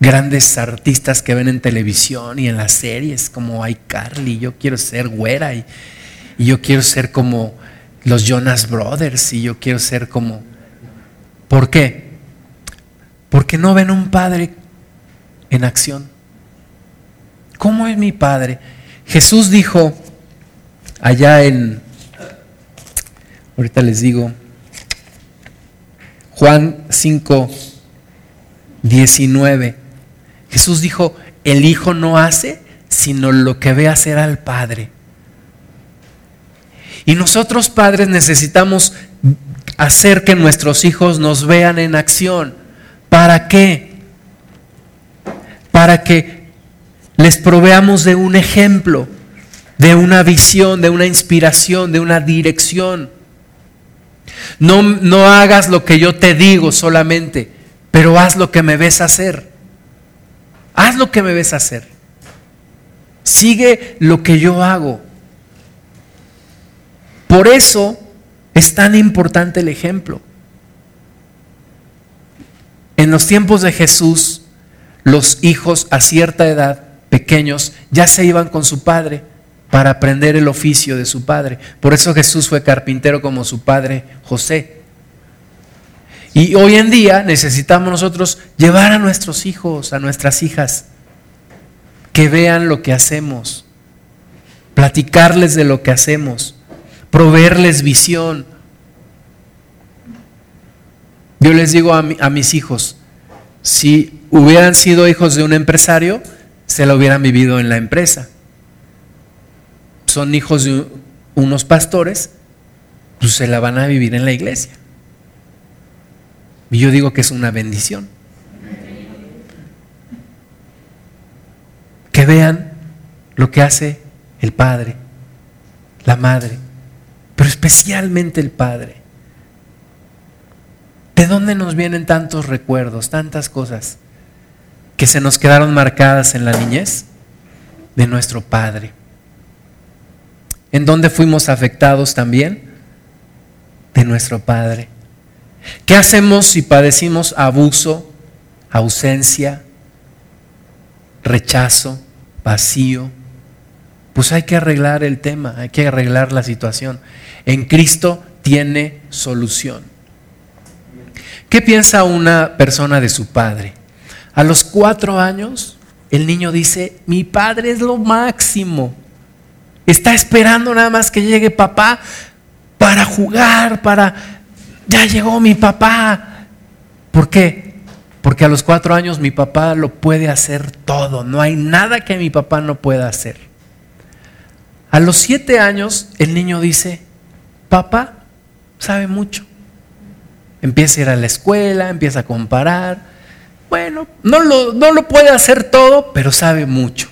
grandes artistas que ven en televisión y en las series, como iCarly. Yo quiero ser güera y, y yo quiero ser como los Jonas Brothers y yo quiero ser como ¿Por qué? Porque no ven un padre en acción. ¿Cómo es mi padre? Jesús dijo allá en, ahorita les digo, Juan 5, 19, Jesús dijo, el Hijo no hace sino lo que ve hacer al Padre. Y nosotros padres necesitamos hacer que nuestros hijos nos vean en acción. ¿Para qué? Para que les proveamos de un ejemplo, de una visión, de una inspiración, de una dirección. No, no hagas lo que yo te digo solamente, pero haz lo que me ves hacer. Haz lo que me ves hacer. Sigue lo que yo hago. Por eso es tan importante el ejemplo. En los tiempos de Jesús, los hijos a cierta edad, pequeños, ya se iban con su padre para aprender el oficio de su padre. Por eso Jesús fue carpintero como su padre José. Y hoy en día necesitamos nosotros llevar a nuestros hijos, a nuestras hijas, que vean lo que hacemos, platicarles de lo que hacemos proveerles visión. Yo les digo a, mis hijos, si hubieran sido hijos de un empresario, se lo hubieran vivido en la empresa. Son hijos de unos pastores, pues se la van a vivir en la iglesia. Y yo digo que es una bendición. Que vean lo que hace el padre, la madre, pero especialmente el padre. ¿De dónde nos vienen tantos recuerdos, tantas cosas que se nos quedaron marcadas en la niñez? De nuestro Padre. ¿En dónde fuimos afectados también? De nuestro Padre. ¿Qué hacemos si padecimos abuso, ausencia, rechazo, vacío? Pues hay que arreglar el tema, hay que arreglar la situación. En Cristo tiene solución. ¿Qué piensa una persona de su padre? A los cuatro años, el niño dice, mi padre es lo máximo. Está esperando nada más que llegue papá para jugar, para... Ya llegó mi papá. ¿Por qué? Porque a los cuatro años mi papá lo puede hacer todo. No hay nada que mi papá no pueda hacer. A los siete años el niño dice, papá sabe mucho. Empieza a ir a la escuela, empieza a comparar. Bueno, no lo, no lo puede hacer todo, pero sabe mucho.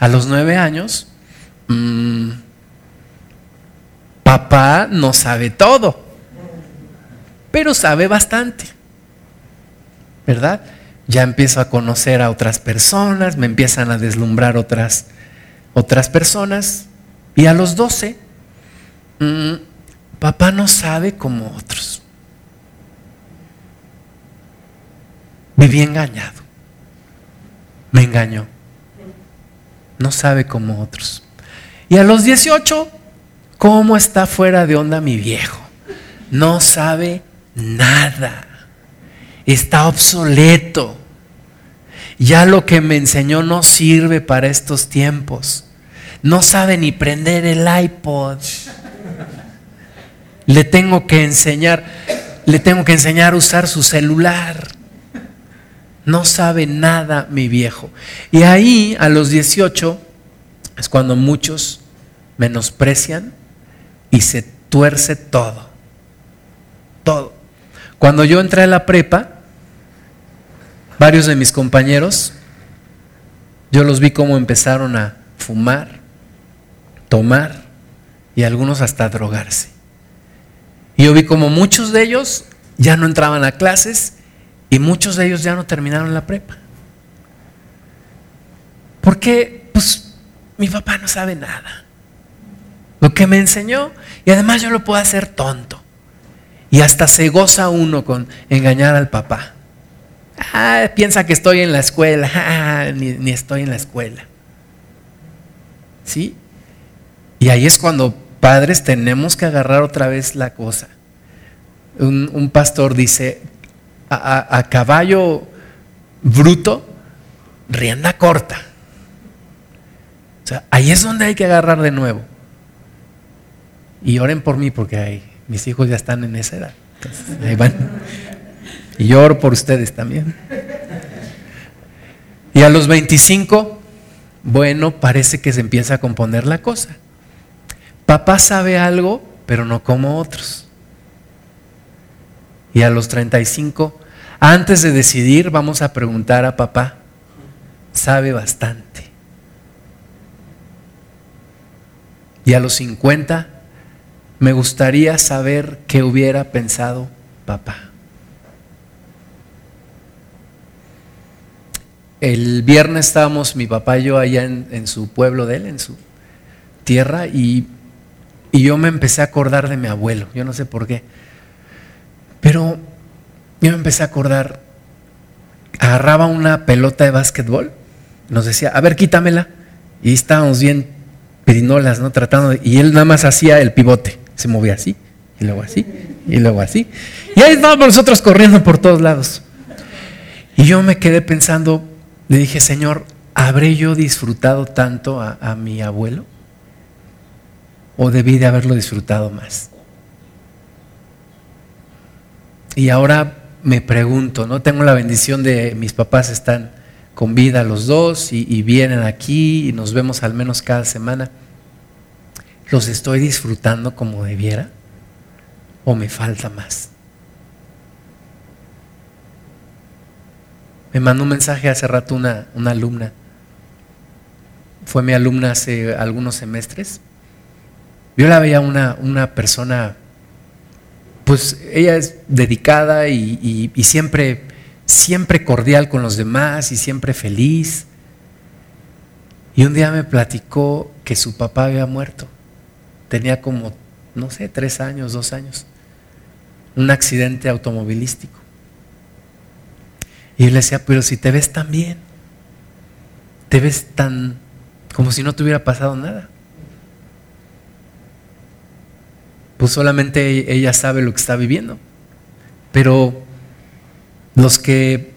A los nueve años, mm, papá no sabe todo, pero sabe bastante. ¿Verdad? Ya empiezo a conocer a otras personas, me empiezan a deslumbrar otras, otras personas. Y a los doce, mm, papá no sabe como otros. Viví engañado. Me engañó. No sabe como otros. Y a los 18, ¿cómo está fuera de onda mi viejo? No sabe nada. Está obsoleto. Ya lo que me enseñó no sirve para estos tiempos. No sabe ni prender el iPod. Le tengo que enseñar, le tengo que enseñar a usar su celular. No sabe nada mi viejo. Y ahí, a los 18, es cuando muchos menosprecian y se tuerce todo. Todo. Cuando yo entré a la prepa, varios de mis compañeros, yo los vi cómo empezaron a fumar, tomar y algunos hasta drogarse. Y yo vi como muchos de ellos ya no entraban a clases y muchos de ellos ya no terminaron la prepa. Porque, pues, mi papá no sabe nada. Lo que me enseñó, y además yo lo puedo hacer tonto. Y hasta se goza uno con engañar al papá. Ah, piensa que estoy en la escuela. Ah, ni, estoy en la escuela. ¿Sí? Y ahí es cuando padres tenemos que agarrar otra vez la cosa. Un, un pastor dice, a, caballo bruto, rienda corta. O sea, ahí es donde hay que agarrar de nuevo. Y oren por mí porque hay, mis hijos ya están en esa edad. ahí van. Y yo oro por ustedes también. Y a los 25, bueno, parece que se empieza a componer la cosa. Papá sabe algo, pero no como otros. Y a los 35, antes de decidir, vamos a preguntar a papá. Sabe bastante. Y a los 50, me gustaría saber qué hubiera pensado papá. El viernes estábamos mi papá y yo allá en, su pueblo de él, en su tierra, y, yo me empecé a acordar de mi abuelo. Yo no sé por qué pero yo me empecé a acordar, agarraba una pelota de básquetbol, nos decía, a ver, quítamela. Y estábamos bien pirinolas, ¿no? Tratando y él nada más hacía el pivote, se movía así, y luego así, y luego así. Y ahí estábamos nosotros corriendo por todos lados. Y yo me quedé pensando, le dije, Señor, ¿habré yo disfrutado tanto a, a mi abuelo? ¿O debí de haberlo disfrutado más? Y ahora me pregunto, ¿no? Tengo la bendición de mis papás están con vida los dos y, vienen aquí y nos vemos al menos cada semana. ¿Los estoy disfrutando como debiera? ¿O me falta más? Me mandó un mensaje hace rato una, una alumna fue mi alumna hace algunos semestres. Yo la veía una, una persona, pues ella es dedicada y, y siempre, siempre cordial con los demás y siempre feliz. Y un día me platicó que su papá había muerto. Tenía como, no sé, tres años, dos años. Un accidente automovilístico. Y él decía, pero si te ves tan bien, te ves tan como si no te hubiera pasado nada. Pues solamente ella sabe lo que está viviendo. Pero los que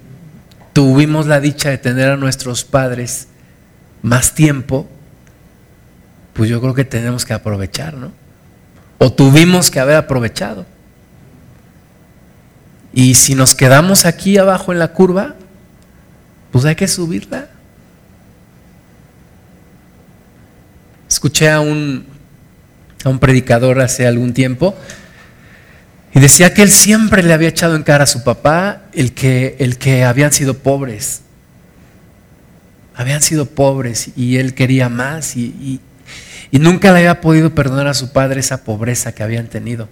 tuvimos la dicha de tener a nuestros padres más tiempo, pues yo creo que tenemos que aprovechar, ¿no? O tuvimos que haber aprovechado. Y si nos quedamos aquí abajo en la curva, pues hay que subirla. Escuché a un, a un predicador hace algún tiempo y decía que él siempre le había echado en cara a su papá el que, el que habían sido pobres. Habían sido pobres y él quería más y, y nunca le había podido perdonar a su padre esa pobreza que habían tenido.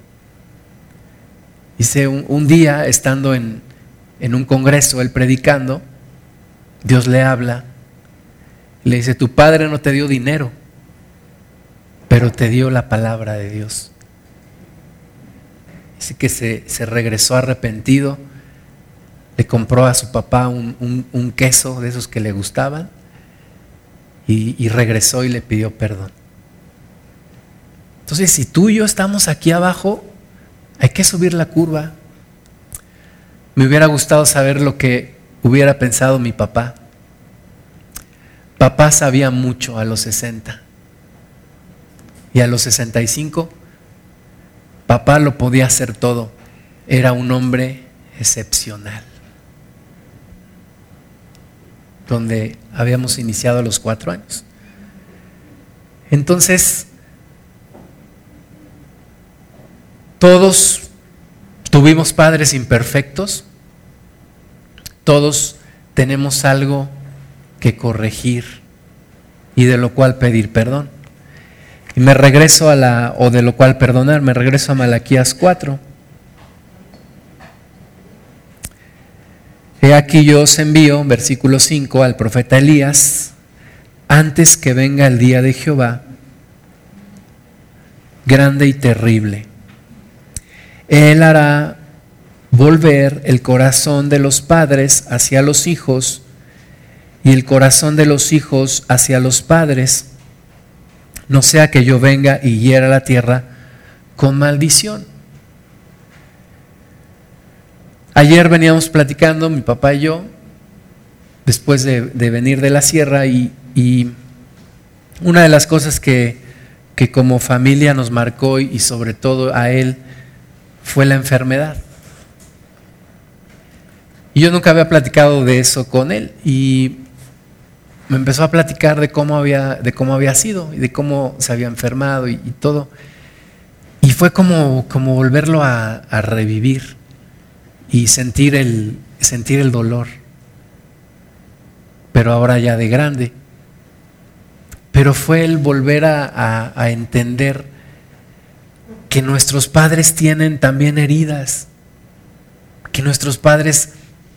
Dice, un, día, estando en, un congreso, él predicando, Dios le habla, le dice, tu padre no te dio dinero, pero te dio la palabra de Dios. Dice que se, regresó arrepentido, le compró a su papá un, un, queso de esos que le gustaban y, y regresó y le pidió perdón. Entonces, si tú y yo estamos aquí abajo, hay que subir la curva. Me hubiera gustado saber lo que hubiera pensado mi papá. Papá sabía mucho a los 60. Y a los 65, papá lo podía hacer todo. Era un hombre excepcional. Donde habíamos iniciado a los cuatro años. Entonces, Todos tuvimos padres imperfectos, todos tenemos algo que corregir y de lo cual pedir perdón. Y me regreso a la, o de lo cual perdonar, me regreso a Malaquías 4. He aquí yo os envío, versículo 5, al profeta Elías, antes que venga el día de Jehová, grande y terrible él hará volver el corazón de los padres hacia los hijos y el corazón de los hijos hacia los padres, no sea que yo venga y hiera la tierra con maldición. Ayer veníamos platicando, mi papá y yo, después de, venir de la sierra, y, una de las cosas que, que como familia nos marcó y sobre todo a él, fue la enfermedad. Y yo nunca había platicado de eso con él y me empezó a platicar de cómo había, de cómo había sido y de cómo se había enfermado y, todo. Y fue como, como volverlo a, revivir y sentir el, sentir el dolor, pero ahora ya de grande. Pero fue el volver a entender que nuestros padres tienen también heridas, que nuestros padres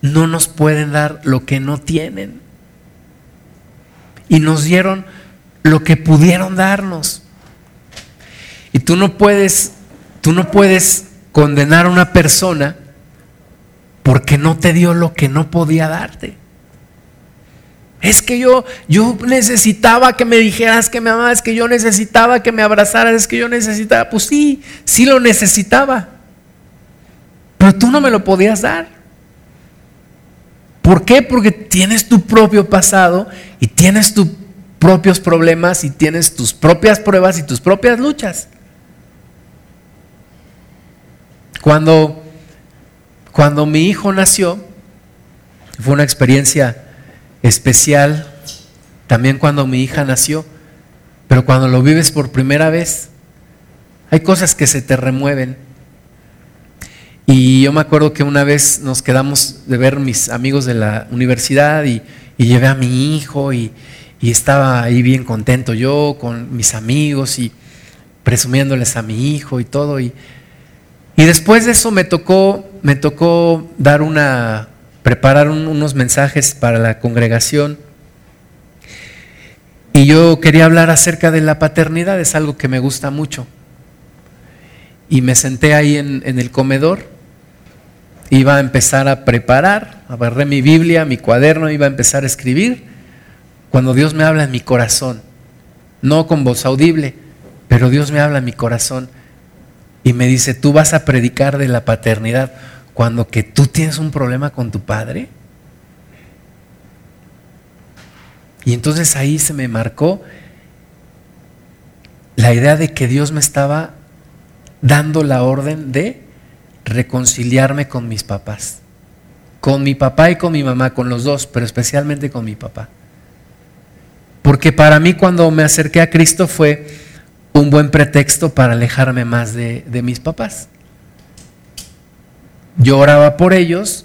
no nos pueden dar lo que no tienen. Y nos dieron lo que pudieron darnos. Y tú no puedes, tú no puedes condenar a una persona porque no te dio lo que no podía darte. Es que yo, yo necesitaba que me dijeras que me amabas, que yo necesitaba que me abrazaras, es que yo necesitaba. Pues sí, sí lo necesitaba. Pero tú no me lo podías dar. ¿Por qué? Porque tienes tu propio pasado y tienes tus propios problemas y tienes tus propias pruebas y tus propias luchas. Cuando, cuando mi hijo nació, fue una experiencia especial también cuando mi hija nació, pero cuando lo vives por primera vez, hay cosas que se te remueven. Y yo me acuerdo que una vez nos quedamos de ver mis amigos de la universidad y, llevé a mi hijo y, y estaba ahí bien contento yo con mis amigos y presumiéndoles a mi hijo y todo. Y, y después de eso me tocó, me tocó dar una, preparar unos mensajes para la congregación. Y yo quería hablar acerca de la paternidad, es algo que me gusta mucho. Y me senté ahí en, en el comedor, iba a empezar a preparar, agarré mi Biblia, mi cuaderno, iba a empezar a escribir, cuando Dios me habla en mi corazón, no con voz audible, pero Dios me habla en mi corazón y me dice, tú vas a predicar de la paternidad cuando que tú tienes un problema con tu padre. Y entonces ahí se me marcó la idea de que Dios me estaba dando la orden de reconciliarme con mis papás. Con mi papá y con mi mamá, con los dos, pero especialmente con mi papá. Porque para mí cuando me acerqué a Cristo fue un buen pretexto para alejarme más de, mis papás. Yo oraba por ellos,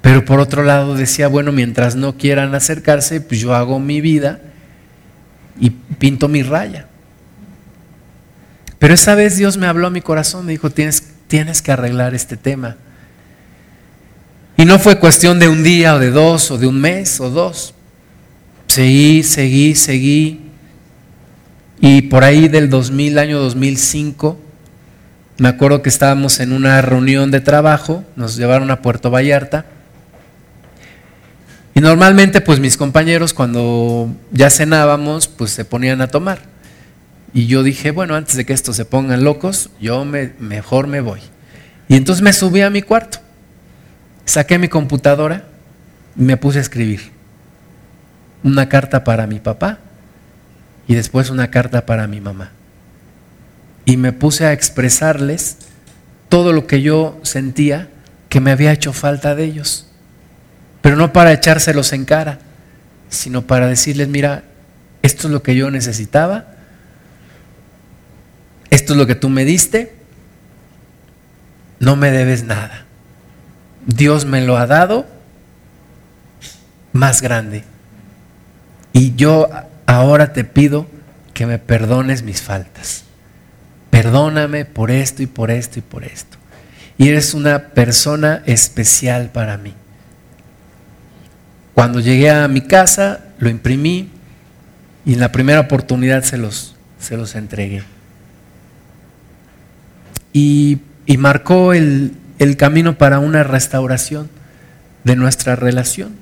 pero por otro lado decía, bueno, mientras no quieran acercarse, pues yo hago mi vida y pinto mi raya. Pero esa vez Dios me habló a mi corazón, me dijo, tienes, tienes que arreglar este tema. Y no fue cuestión de un día o de dos o de un mes o dos. Seguí, seguí, seguí. Y por ahí del 2000, año 2005, me acuerdo que estábamos en una reunión de trabajo, nos llevaron a Puerto Vallarta. Y normalmente pues mis compañeros cuando ya cenábamos pues se ponían a tomar. Y yo dije, bueno, antes de que estos se pongan locos, yo me, mejor me voy. Y entonces me subí a mi cuarto, saqué mi computadora y me puse a escribir una carta para mi papá y después una carta para mi mamá. Y me puse a expresarles todo lo que yo sentía que me había hecho falta de ellos. Pero no para echárselos en cara, sino para decirles, mira, esto es lo que yo necesitaba, esto es lo que tú me diste, no me debes nada. Dios me lo ha dado más grande. Y yo ahora te pido que me perdones mis faltas. Perdóname por esto y por esto y por esto. Y eres una persona especial para mí. Cuando llegué a mi casa, lo imprimí y en la primera oportunidad se los, se los entregué. Y, y marcó el, el camino para una restauración de nuestra relación,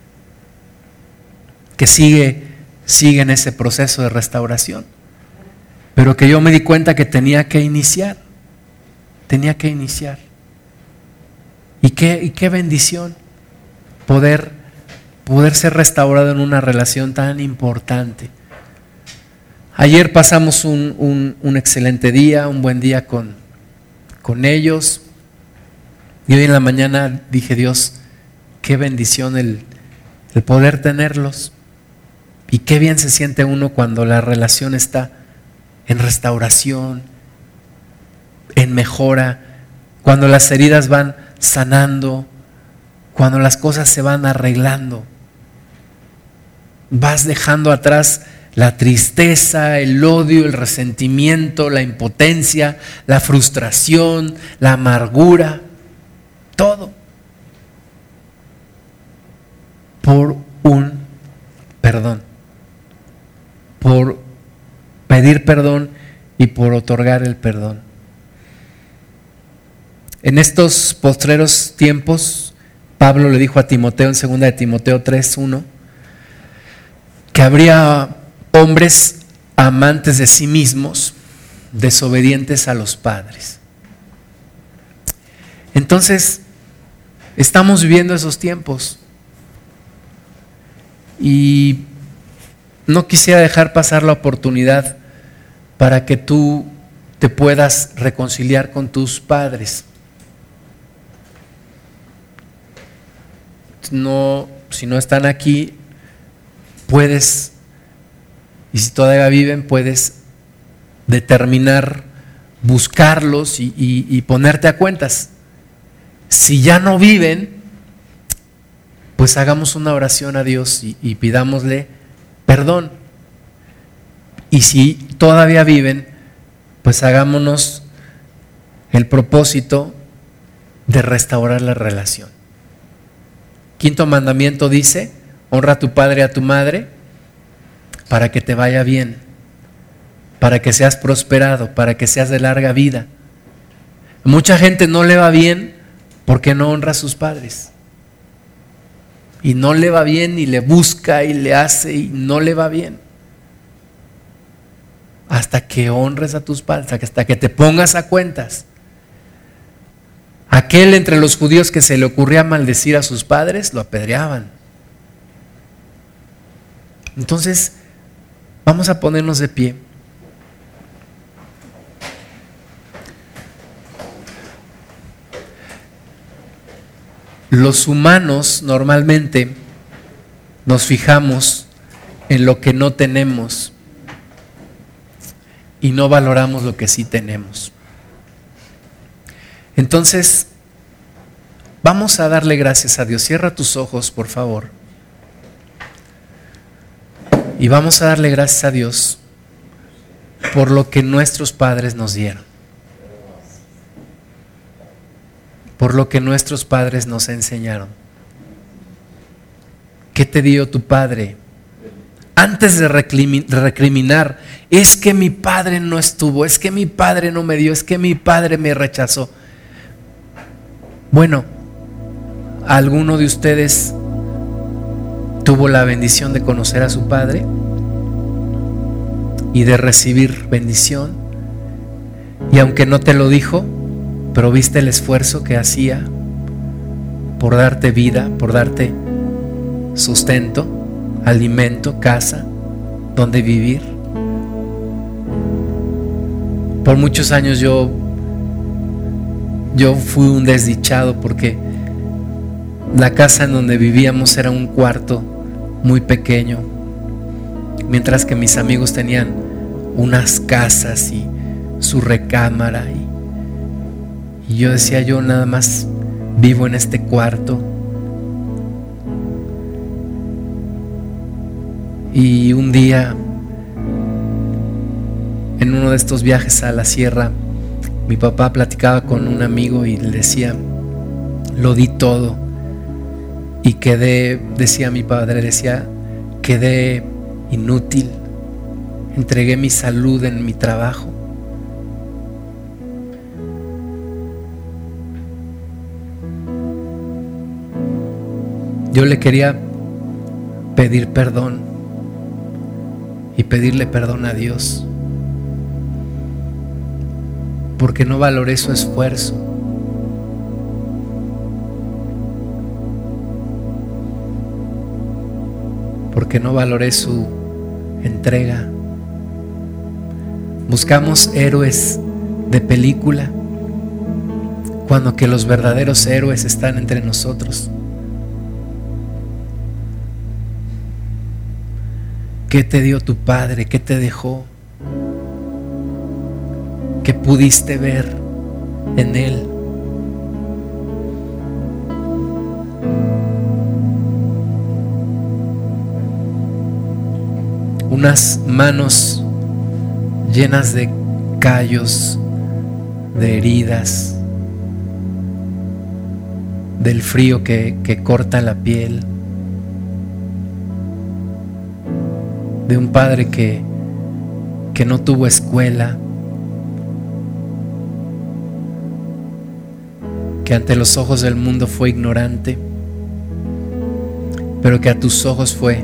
que sigue sigue en ese proceso de restauración. Pero que yo me di cuenta que tenía que iniciar. Tenía que iniciar. Y qué, y qué bendición poder, poder ser restaurado en una relación tan importante. Ayer pasamos un, un, excelente día, un buen día con, con ellos. Y hoy en la mañana dije, Dios, qué bendición el, el poder tenerlos. Y qué bien se siente uno cuando la relación está en restauración, en mejora, cuando las heridas van sanando, cuando las cosas se van arreglando. Vas dejando atrás la tristeza, el odio, el resentimiento, la impotencia, la frustración, la amargura, todo. Por un perdón por pedir perdón y por otorgar el perdón. En estos postreros tiempos, Pablo le dijo a Timoteo en 2 de Timoteo 3:1 que habría hombres amantes de sí mismos, desobedientes a los padres. Entonces, estamos viviendo esos tiempos. Y no quisiera dejar pasar la oportunidad para que tú te puedas reconciliar con tus padres. No, si no están aquí, puedes, y si todavía viven, puedes determinar buscarlos y, ponerte a cuentas. Si ya no viven, pues hagamos una oración a Dios y pidámosle perdón. Y si todavía viven, pues hagámonos el propósito de restaurar la relación. Quinto mandamiento dice, honra a tu padre y a tu madre para que te vaya bien, para que seas prosperado, para que seas de larga vida. Mucha gente no le va bien porque no honra a sus padres. Y no le va bien y le busca y le hace y no le va bien. Hasta que honres a tus padres, hasta que te pongas a cuentas. Aquel entre los judíos que se le ocurría maldecir a sus padres, lo apedreaban. Entonces, vamos a ponernos de pie. Los humanos normalmente nos fijamos en lo que no tenemos y no valoramos lo que sí tenemos. Entonces, vamos a darle gracias a Dios. Cierra tus ojos, por favor. Y vamos a darle gracias a Dios por lo que nuestros padres nos dieron. Por lo que nuestros padres nos enseñaron. ¿Qué te dio tu padre? Antes de recriminar, es que mi padre no estuvo, es que mi padre no me dio, es que mi padre me rechazó. Bueno, ¿alguno de ustedes tuvo la bendición de conocer a su Padre y de recibir bendición? Y aunque no te lo dijo, pero viste el esfuerzo que hacía por darte vida, por darte sustento, alimento, casa, donde vivir. Por muchos años yo yo fui un desdichado porque la casa en donde vivíamos era un cuarto muy pequeño, mientras que mis amigos tenían unas casas y su recámara. Y, y yo decía, yo nada más vivo en este cuarto. Y un día, en uno de estos viajes a la sierra, mi papá platicaba con un amigo y le decía, lo di todo. Y quedé, decía mi padre, decía, quedé inútil. Entregué mi salud en mi trabajo. Yo le quería pedir perdón y pedirle perdón a Dios porque no valoré su esfuerzo. Porque no valoré su entrega. Buscamos héroes de película cuando que los verdaderos héroes están entre nosotros. ¿Qué te dio tu padre? ¿Qué te dejó? que pudiste ver en Él. Unas manos llenas de callos, de heridas, del frío que, que corta la piel, de un padre que, que no tuvo escuela, que ante los ojos del mundo fue ignorante, pero que a tus ojos fue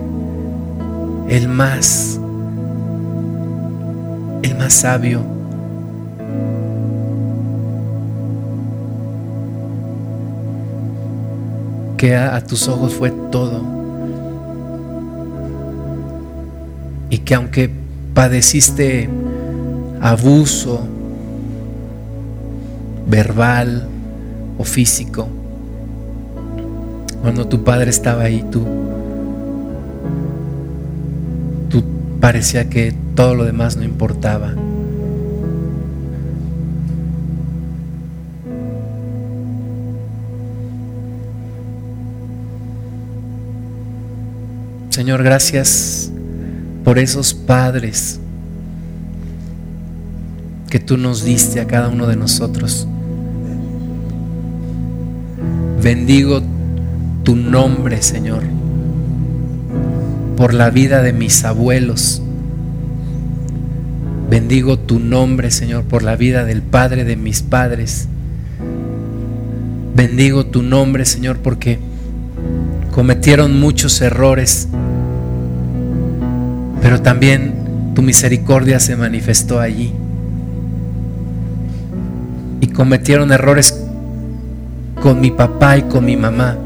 el más, el más sabio. Que a, a tus ojos fue todo. Y que aunque padeciste abuso verbal, o físico. Cuando tu padre estaba ahí, tú, tú parecía que todo lo demás no importaba. Señor, gracias por esos padres que tú nos diste a cada uno de nosotros. Bendigo tu nombre, Señor, por la vida de mis abuelos. Bendigo tu nombre, Señor, por la vida del Padre de mis padres. Bendigo tu nombre, Señor, porque cometieron muchos errores, pero también tu misericordia se manifestó allí. Y cometieron errores con mi papá y con mi mamá,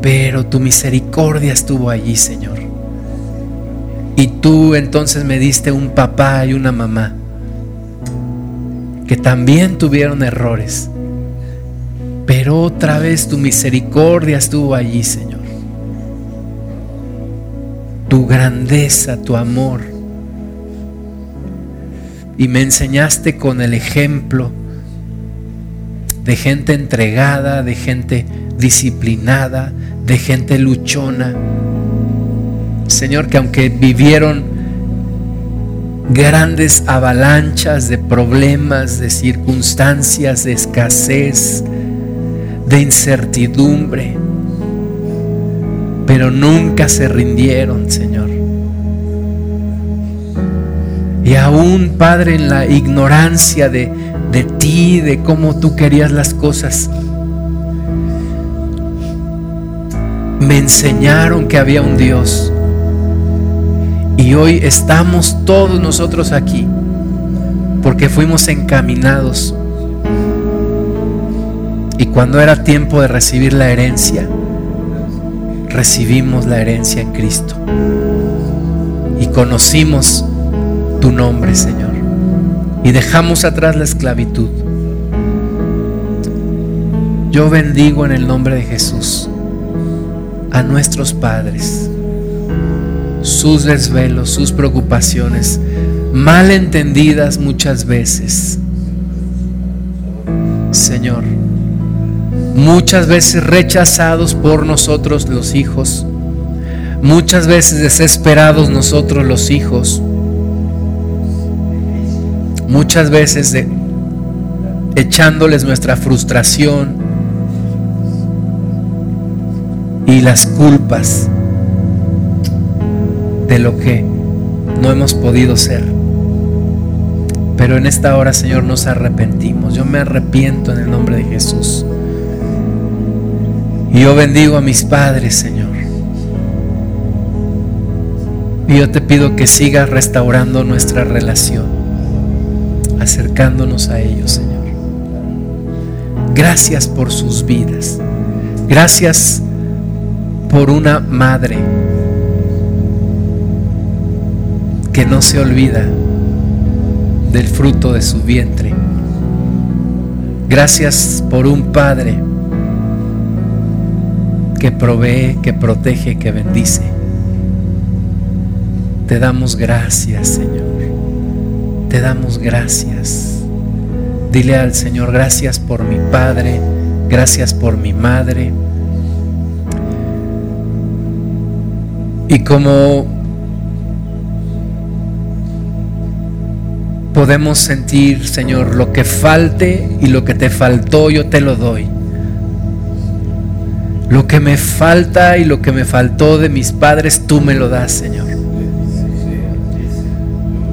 pero tu misericordia estuvo allí, Señor. Y tú entonces me diste un papá y una mamá que también tuvieron errores. Pero otra vez tu misericordia estuvo allí, Señor. Tu grandeza, tu amor. Y me enseñaste con el ejemplo de gente entregada, de gente disciplinada, de gente luchona Señor, que aunque vivieron grandes avalanchas de problemas, de circunstancias, de escasez, de incertidumbre, pero nunca se rindieron, Señor. Y aún, Padre, en la ignorancia de, de ti, de cómo tú querías las cosas, me enseñaron que había un Dios y hoy estamos todos nosotros aquí porque fuimos encaminados. Y cuando era tiempo de recibir la herencia, recibimos la herencia en Cristo. Y conocimos tu nombre, Señor. Y dejamos atrás la esclavitud. Yo bendigo en el nombre de Jesús a nuestros padres sus desvelos, sus preocupaciones, mal entendidas muchas veces. Señor, muchas veces rechazados por nosotros los hijos, muchas veces desesperados nosotros los hijos, muchas veces echándoles nuestra frustración y las culpas de lo que no hemos podido ser. Pero en esta hora, Señor, nos arrepentimos. Yo me arrepiento en el nombre de Jesús. Y yo bendigo a mis padres, Señor. Y yo te pido que sigas restaurando nuestra relación, acercándonos a ellos, Señor. Gracias por sus vidas. Gracias por una madre que no se olvida del fruto de su vientre. Gracias por un Padre que provee, que protege, que bendice. Te damos gracias, Señor. Te damos gracias. Dile al Señor, gracias por mi Padre, gracias por mi Madre. Y como podemos sentir, Señor, lo que falte y lo que te faltó, yo te lo doy. Lo que me falta y lo que me faltó de mis padres, tú me lo das, Señor.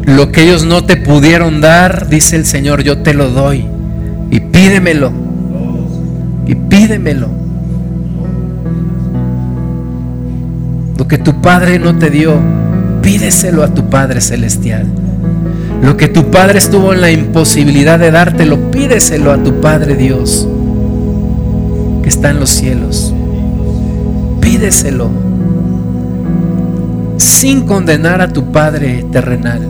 Lo que ellos no te pudieron dar, dice el Señor, yo te lo doy. Y pídemelo. Y pídemelo. Lo que tu Padre no te dio, pídeselo a tu Padre Celestial. Lo que tu Padre estuvo en la imposibilidad de dártelo, pídeselo a tu Padre Dios, que está en los cielos. Pídeselo, sin condenar a tu Padre terrenal.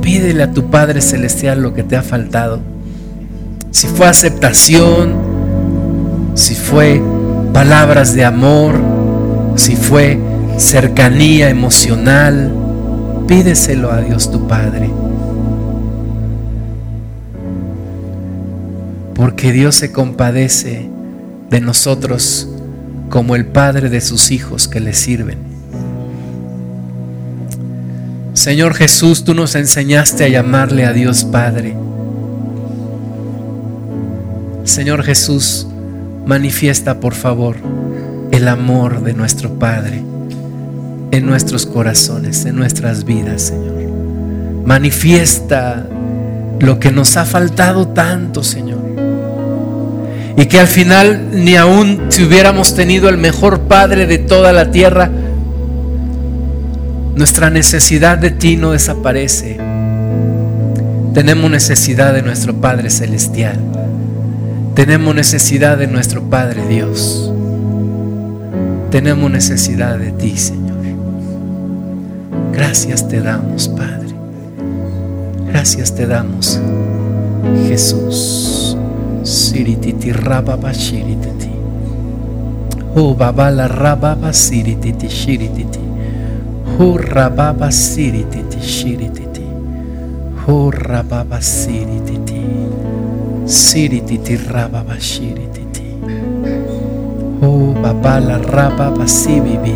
Pídele a tu Padre celestial lo que te ha faltado. Si fue aceptación, si fue palabras de amor, si fue cercanía emocional, pídeselo a Dios tu Padre. porque Dios se compadece de nosotros como el Padre de sus hijos que le sirven. Señor Jesús, tú nos enseñaste a llamarle a Dios Padre. Señor Jesús, manifiesta por favor el amor de nuestro Padre en nuestros corazones, en nuestras vidas, Señor. Manifiesta lo que nos ha faltado tanto, Señor. Y que al final ni aún si hubiéramos tenido el mejor Padre de toda la tierra, nuestra necesidad de ti no desaparece. Tenemos necesidad de nuestro Padre Celestial. Tenemos necesidad de nuestro Padre Dios. Tenemos necesidad de ti, Señor. Gracias te damos, Padre. Gracias te damos, Jesús. Sirititi rababa shirititi. Oh babala rababa sirititi shirititi. Oh rababa sirititi shirititi. Oh rababa sirititi. Sirititi rababa shirititi. Oh babala rababa sibibi.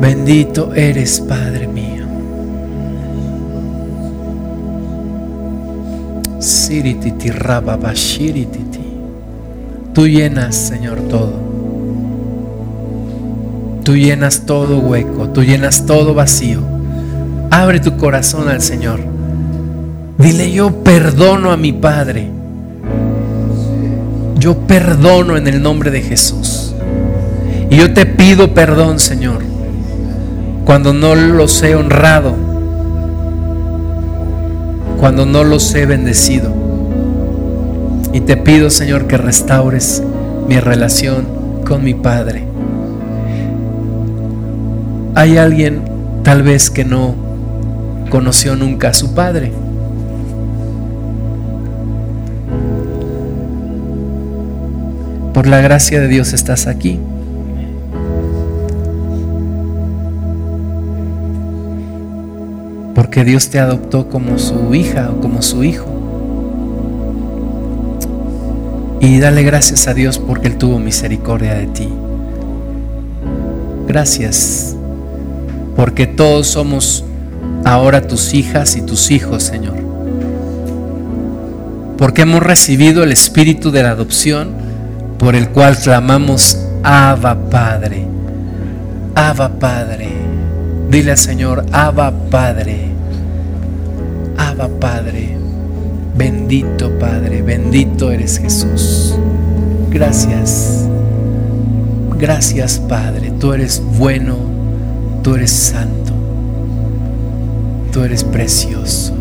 Bendito eres, Padre mío. Tú llenas, Señor, todo. Tú llenas todo hueco, tú llenas todo vacío. Abre tu corazón al Señor. Dile, yo perdono a mi Padre. Yo perdono en el nombre de Jesús. Y yo te pido perdón, Señor, cuando no los he honrado, cuando no los he bendecido. Y te pido, Señor, que restaures mi relación con mi Padre. Hay alguien tal vez que no conoció nunca a su Padre. Por la gracia de Dios estás aquí. Porque Dios te adoptó como su hija o como su hijo. Y dale gracias a Dios porque Él tuvo misericordia de ti. Gracias porque todos somos ahora tus hijas y tus hijos, Señor. Porque hemos recibido el espíritu de la adopción por el cual clamamos Abba Padre. Abba Padre. Dile al Señor, Abba Padre. Bendito Padre, bendito eres Jesús. Gracias. Gracias Padre, tú eres bueno, tú eres santo, tú eres precioso.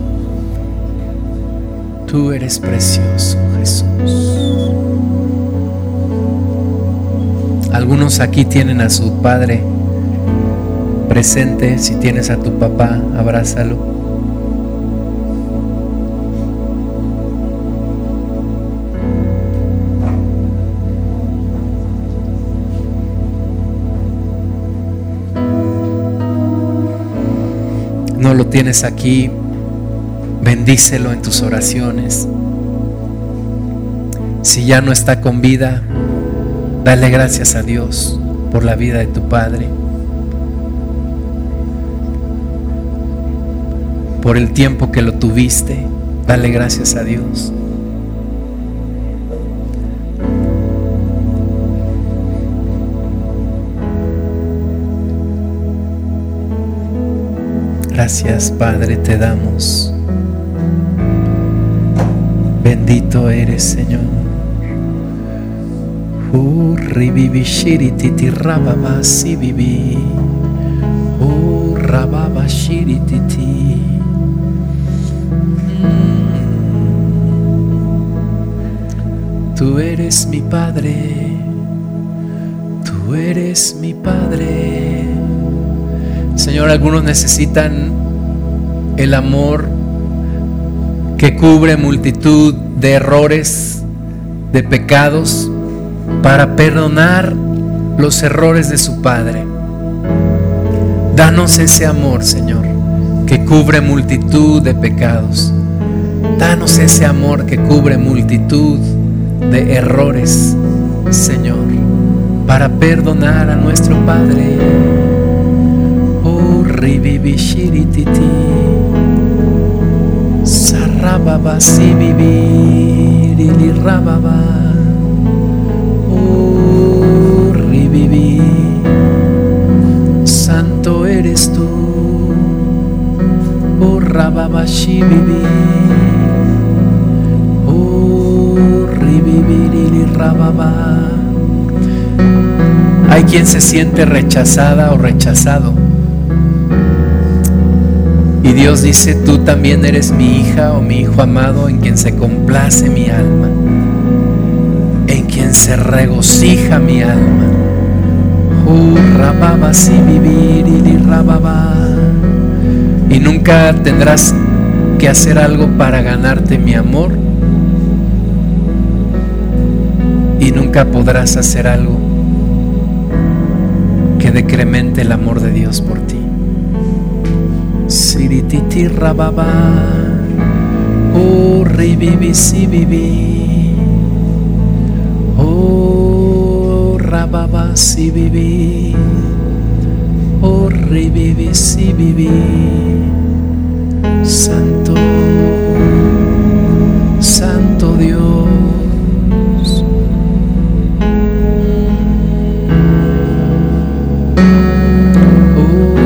Tú eres precioso, Jesús. Algunos aquí tienen a su Padre presente. Si tienes a tu papá, abrázalo. No lo tienes aquí, bendícelo en tus oraciones. Si ya no está con vida, dale gracias a Dios por la vida de tu Padre, por el tiempo que lo tuviste, dale gracias a Dios. Gracias Padre te damos. Bendito eres Señor. Shirititi. Tú eres mi Padre. Tú eres mi Padre. Señor, algunos necesitan el amor que cubre multitud de errores, de pecados, para perdonar los errores de su Padre. Danos ese amor, Señor, que cubre multitud de pecados. Danos ese amor que cubre multitud de errores, Señor, para perdonar a nuestro Padre. ribibi shirititi. Sarababa sibibi lili rababa. Oh, ribibi. Santo eres tú. Oh, rababa shibibi. Oh, ribibi lili rababa. Hay quien se siente rechazada o rechazado. Dios dice, tú también eres mi hija o mi hijo amado en quien se complace mi alma, en quien se regocija mi alma. Rababa. Y nunca tendrás que hacer algo para ganarte mi amor. Y nunca podrás hacer algo que decremente el amor de Dios por ti. Sirititi rababa, oh revivi si vivi, oh rababa si vivi, oh revivi si vivi, Santo, Santo Dios. Oh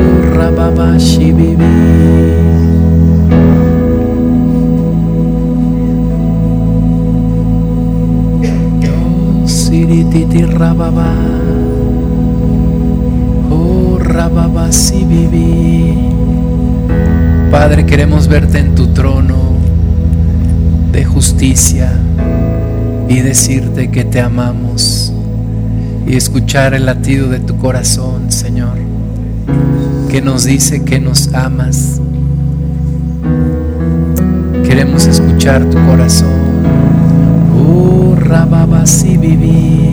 sirititi rababa. Oh, rababa viví. Padre, queremos verte en tu trono de justicia y decirte que te amamos y escuchar el latido de tu corazón, Señor, que nos dice que nos amas. Queremos escuchar tu corazón. Oh, rababa si viví.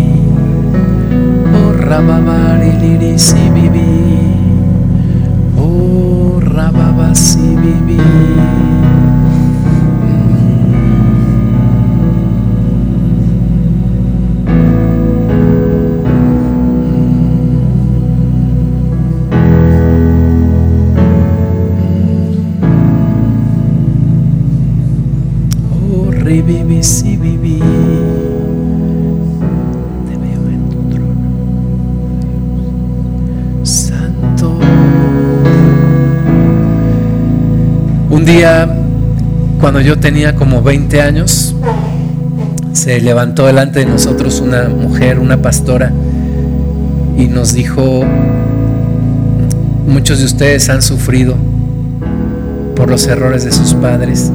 Oh, rababa liri si viví. Oh, rababa si viví. Oh, reviví si cuando yo tenía como 20 años, se levantó delante de nosotros una mujer, una pastora, y nos dijo, muchos de ustedes han sufrido por los errores de sus padres.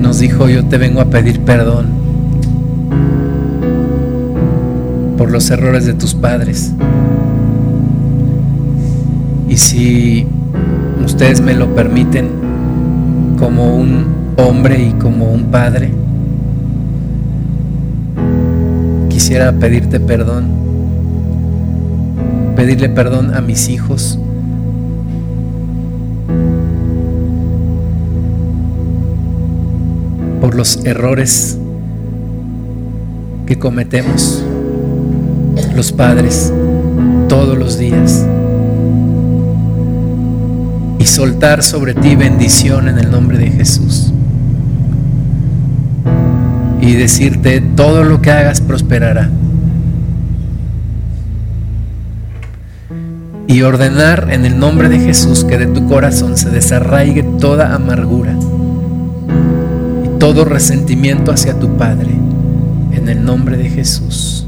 Nos dijo, yo te vengo a pedir perdón por los errores de tus padres. Y si ustedes me lo permiten, como un hombre y como un padre, quisiera pedirte perdón, pedirle perdón a mis hijos. por los errores que cometemos los padres todos los días soltar sobre ti bendición en el nombre de Jesús y decirte todo lo que hagas prosperará y ordenar en el nombre de Jesús que de tu corazón se desarraigue toda amargura y todo resentimiento hacia tu Padre en el nombre de Jesús.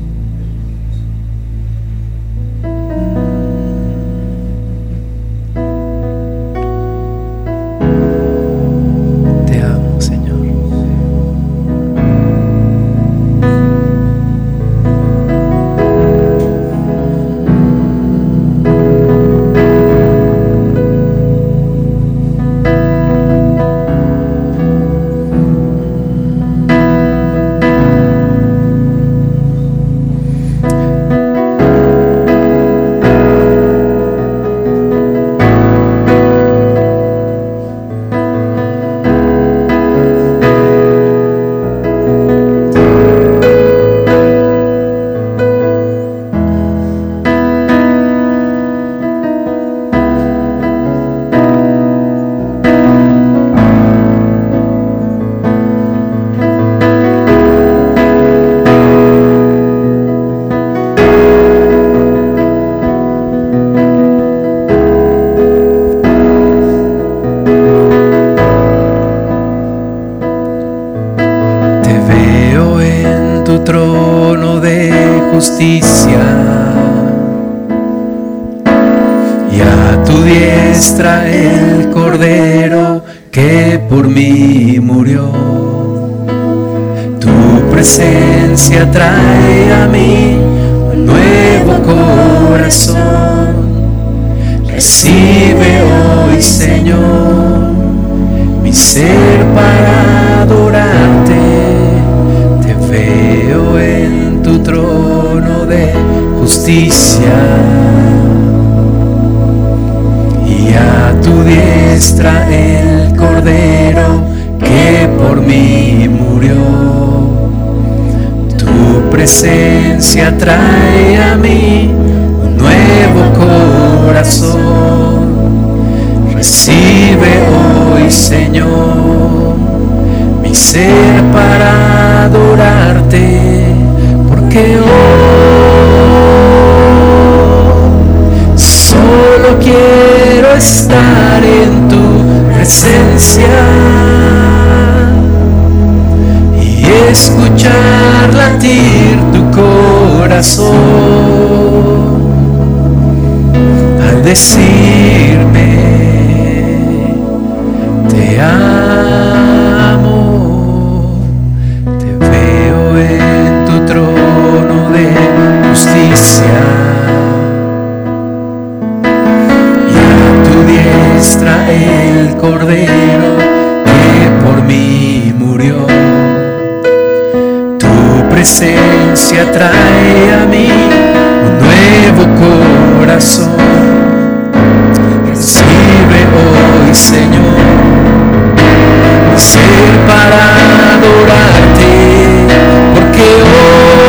Te amo, te veo en tu trono de justicia. el Cordero que por mí murió. Tu presencia trae a mí un nuevo corazón. Recibe hoy, Señor, ser para adorarte, porque hoy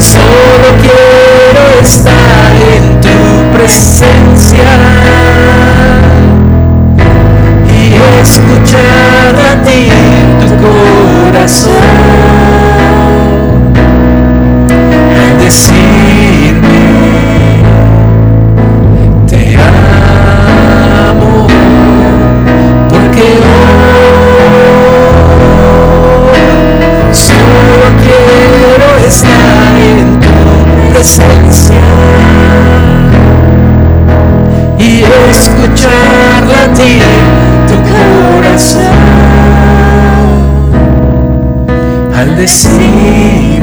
solo quiero estar en tu presencia. escuchar a ti tu corazón al decirme hoy solo quiero estar en tu presencia. Y escuchar a ti al decirme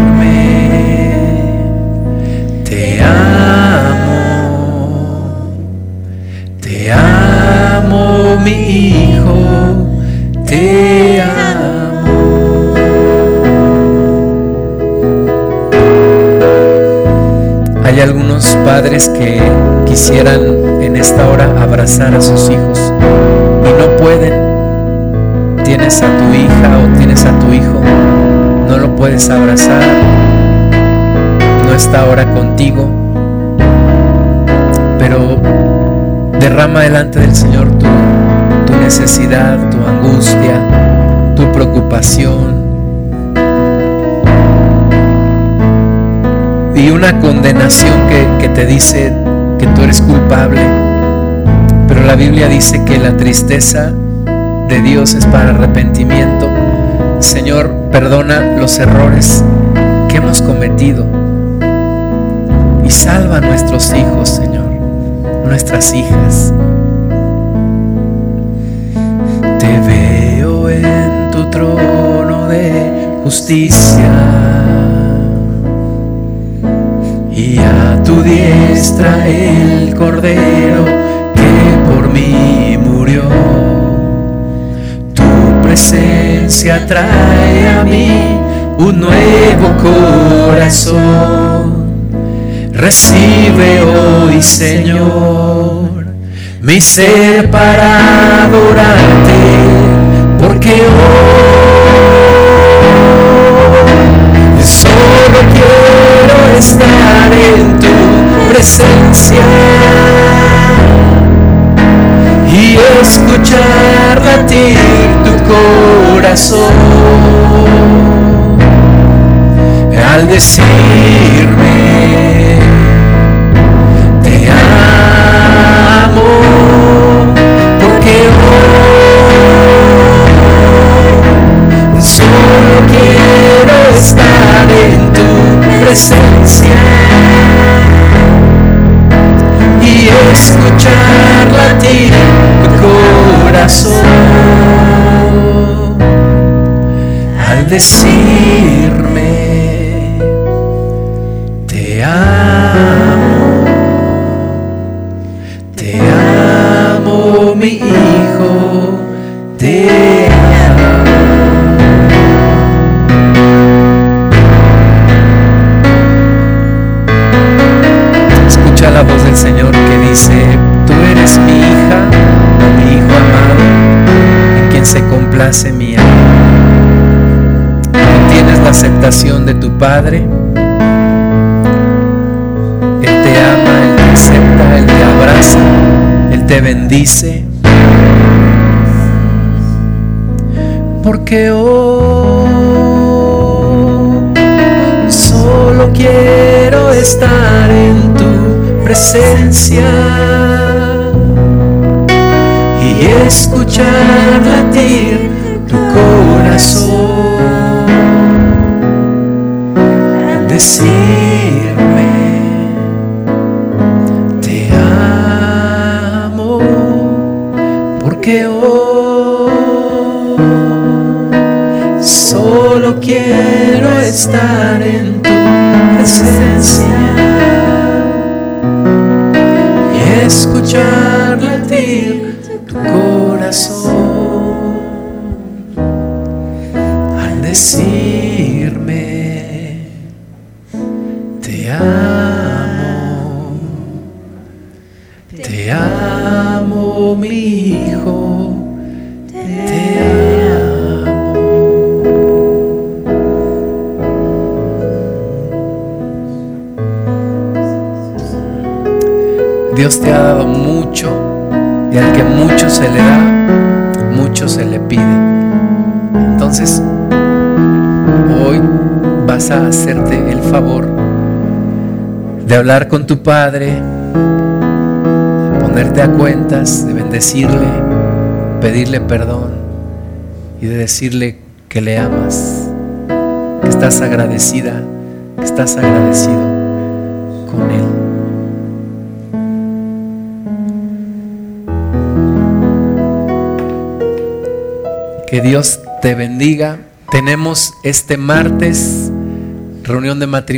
padres que quisieran en esta hora abrazar a sus hijos. Y no pueden. Tienes a tu hija o tienes a tu hijo. No lo puedes abrazar, no está ahora contigo, pero derrama delante del Señor tu, tu necesidad, tu angustia, tu preocupación y una condenación que, que te dice que tú eres culpable. Pero la Biblia dice que la tristeza de Dios es para arrepentimiento Señor, perdona los errores que hemos cometido y salva a nuestros hijos, Señor, nuestras hijas. Te veo en tu trono de justicia y a tu diestra el cordero que por mí murió. Tu presencia trae a mí un nuevo corazón. Recibe hoy, Señor, mi ser para adorarte, porque hoy solo quiero estar en tu presencia. Y escuchar latir tu corazón. Al decirme te amo porque hoy solo quiero estar presencia y escuchar latir tu corazón. Al decirme Padre. Él te ama, Él te acepta, Él te abraza, Él te bendice. Porque hoy solo quiero estar en tu presencia y escuchar latir tu corazón, decirme te amo, porque hoy solo quiero estar en tu presencia Padre, ponerte a cuentas, de bendecirle, pedirle perdón y de decirle que le amas, que estás agradecida, que estás agradecido con Él. Que Dios te bendiga. Tenemos este martes reunión de matrimonio.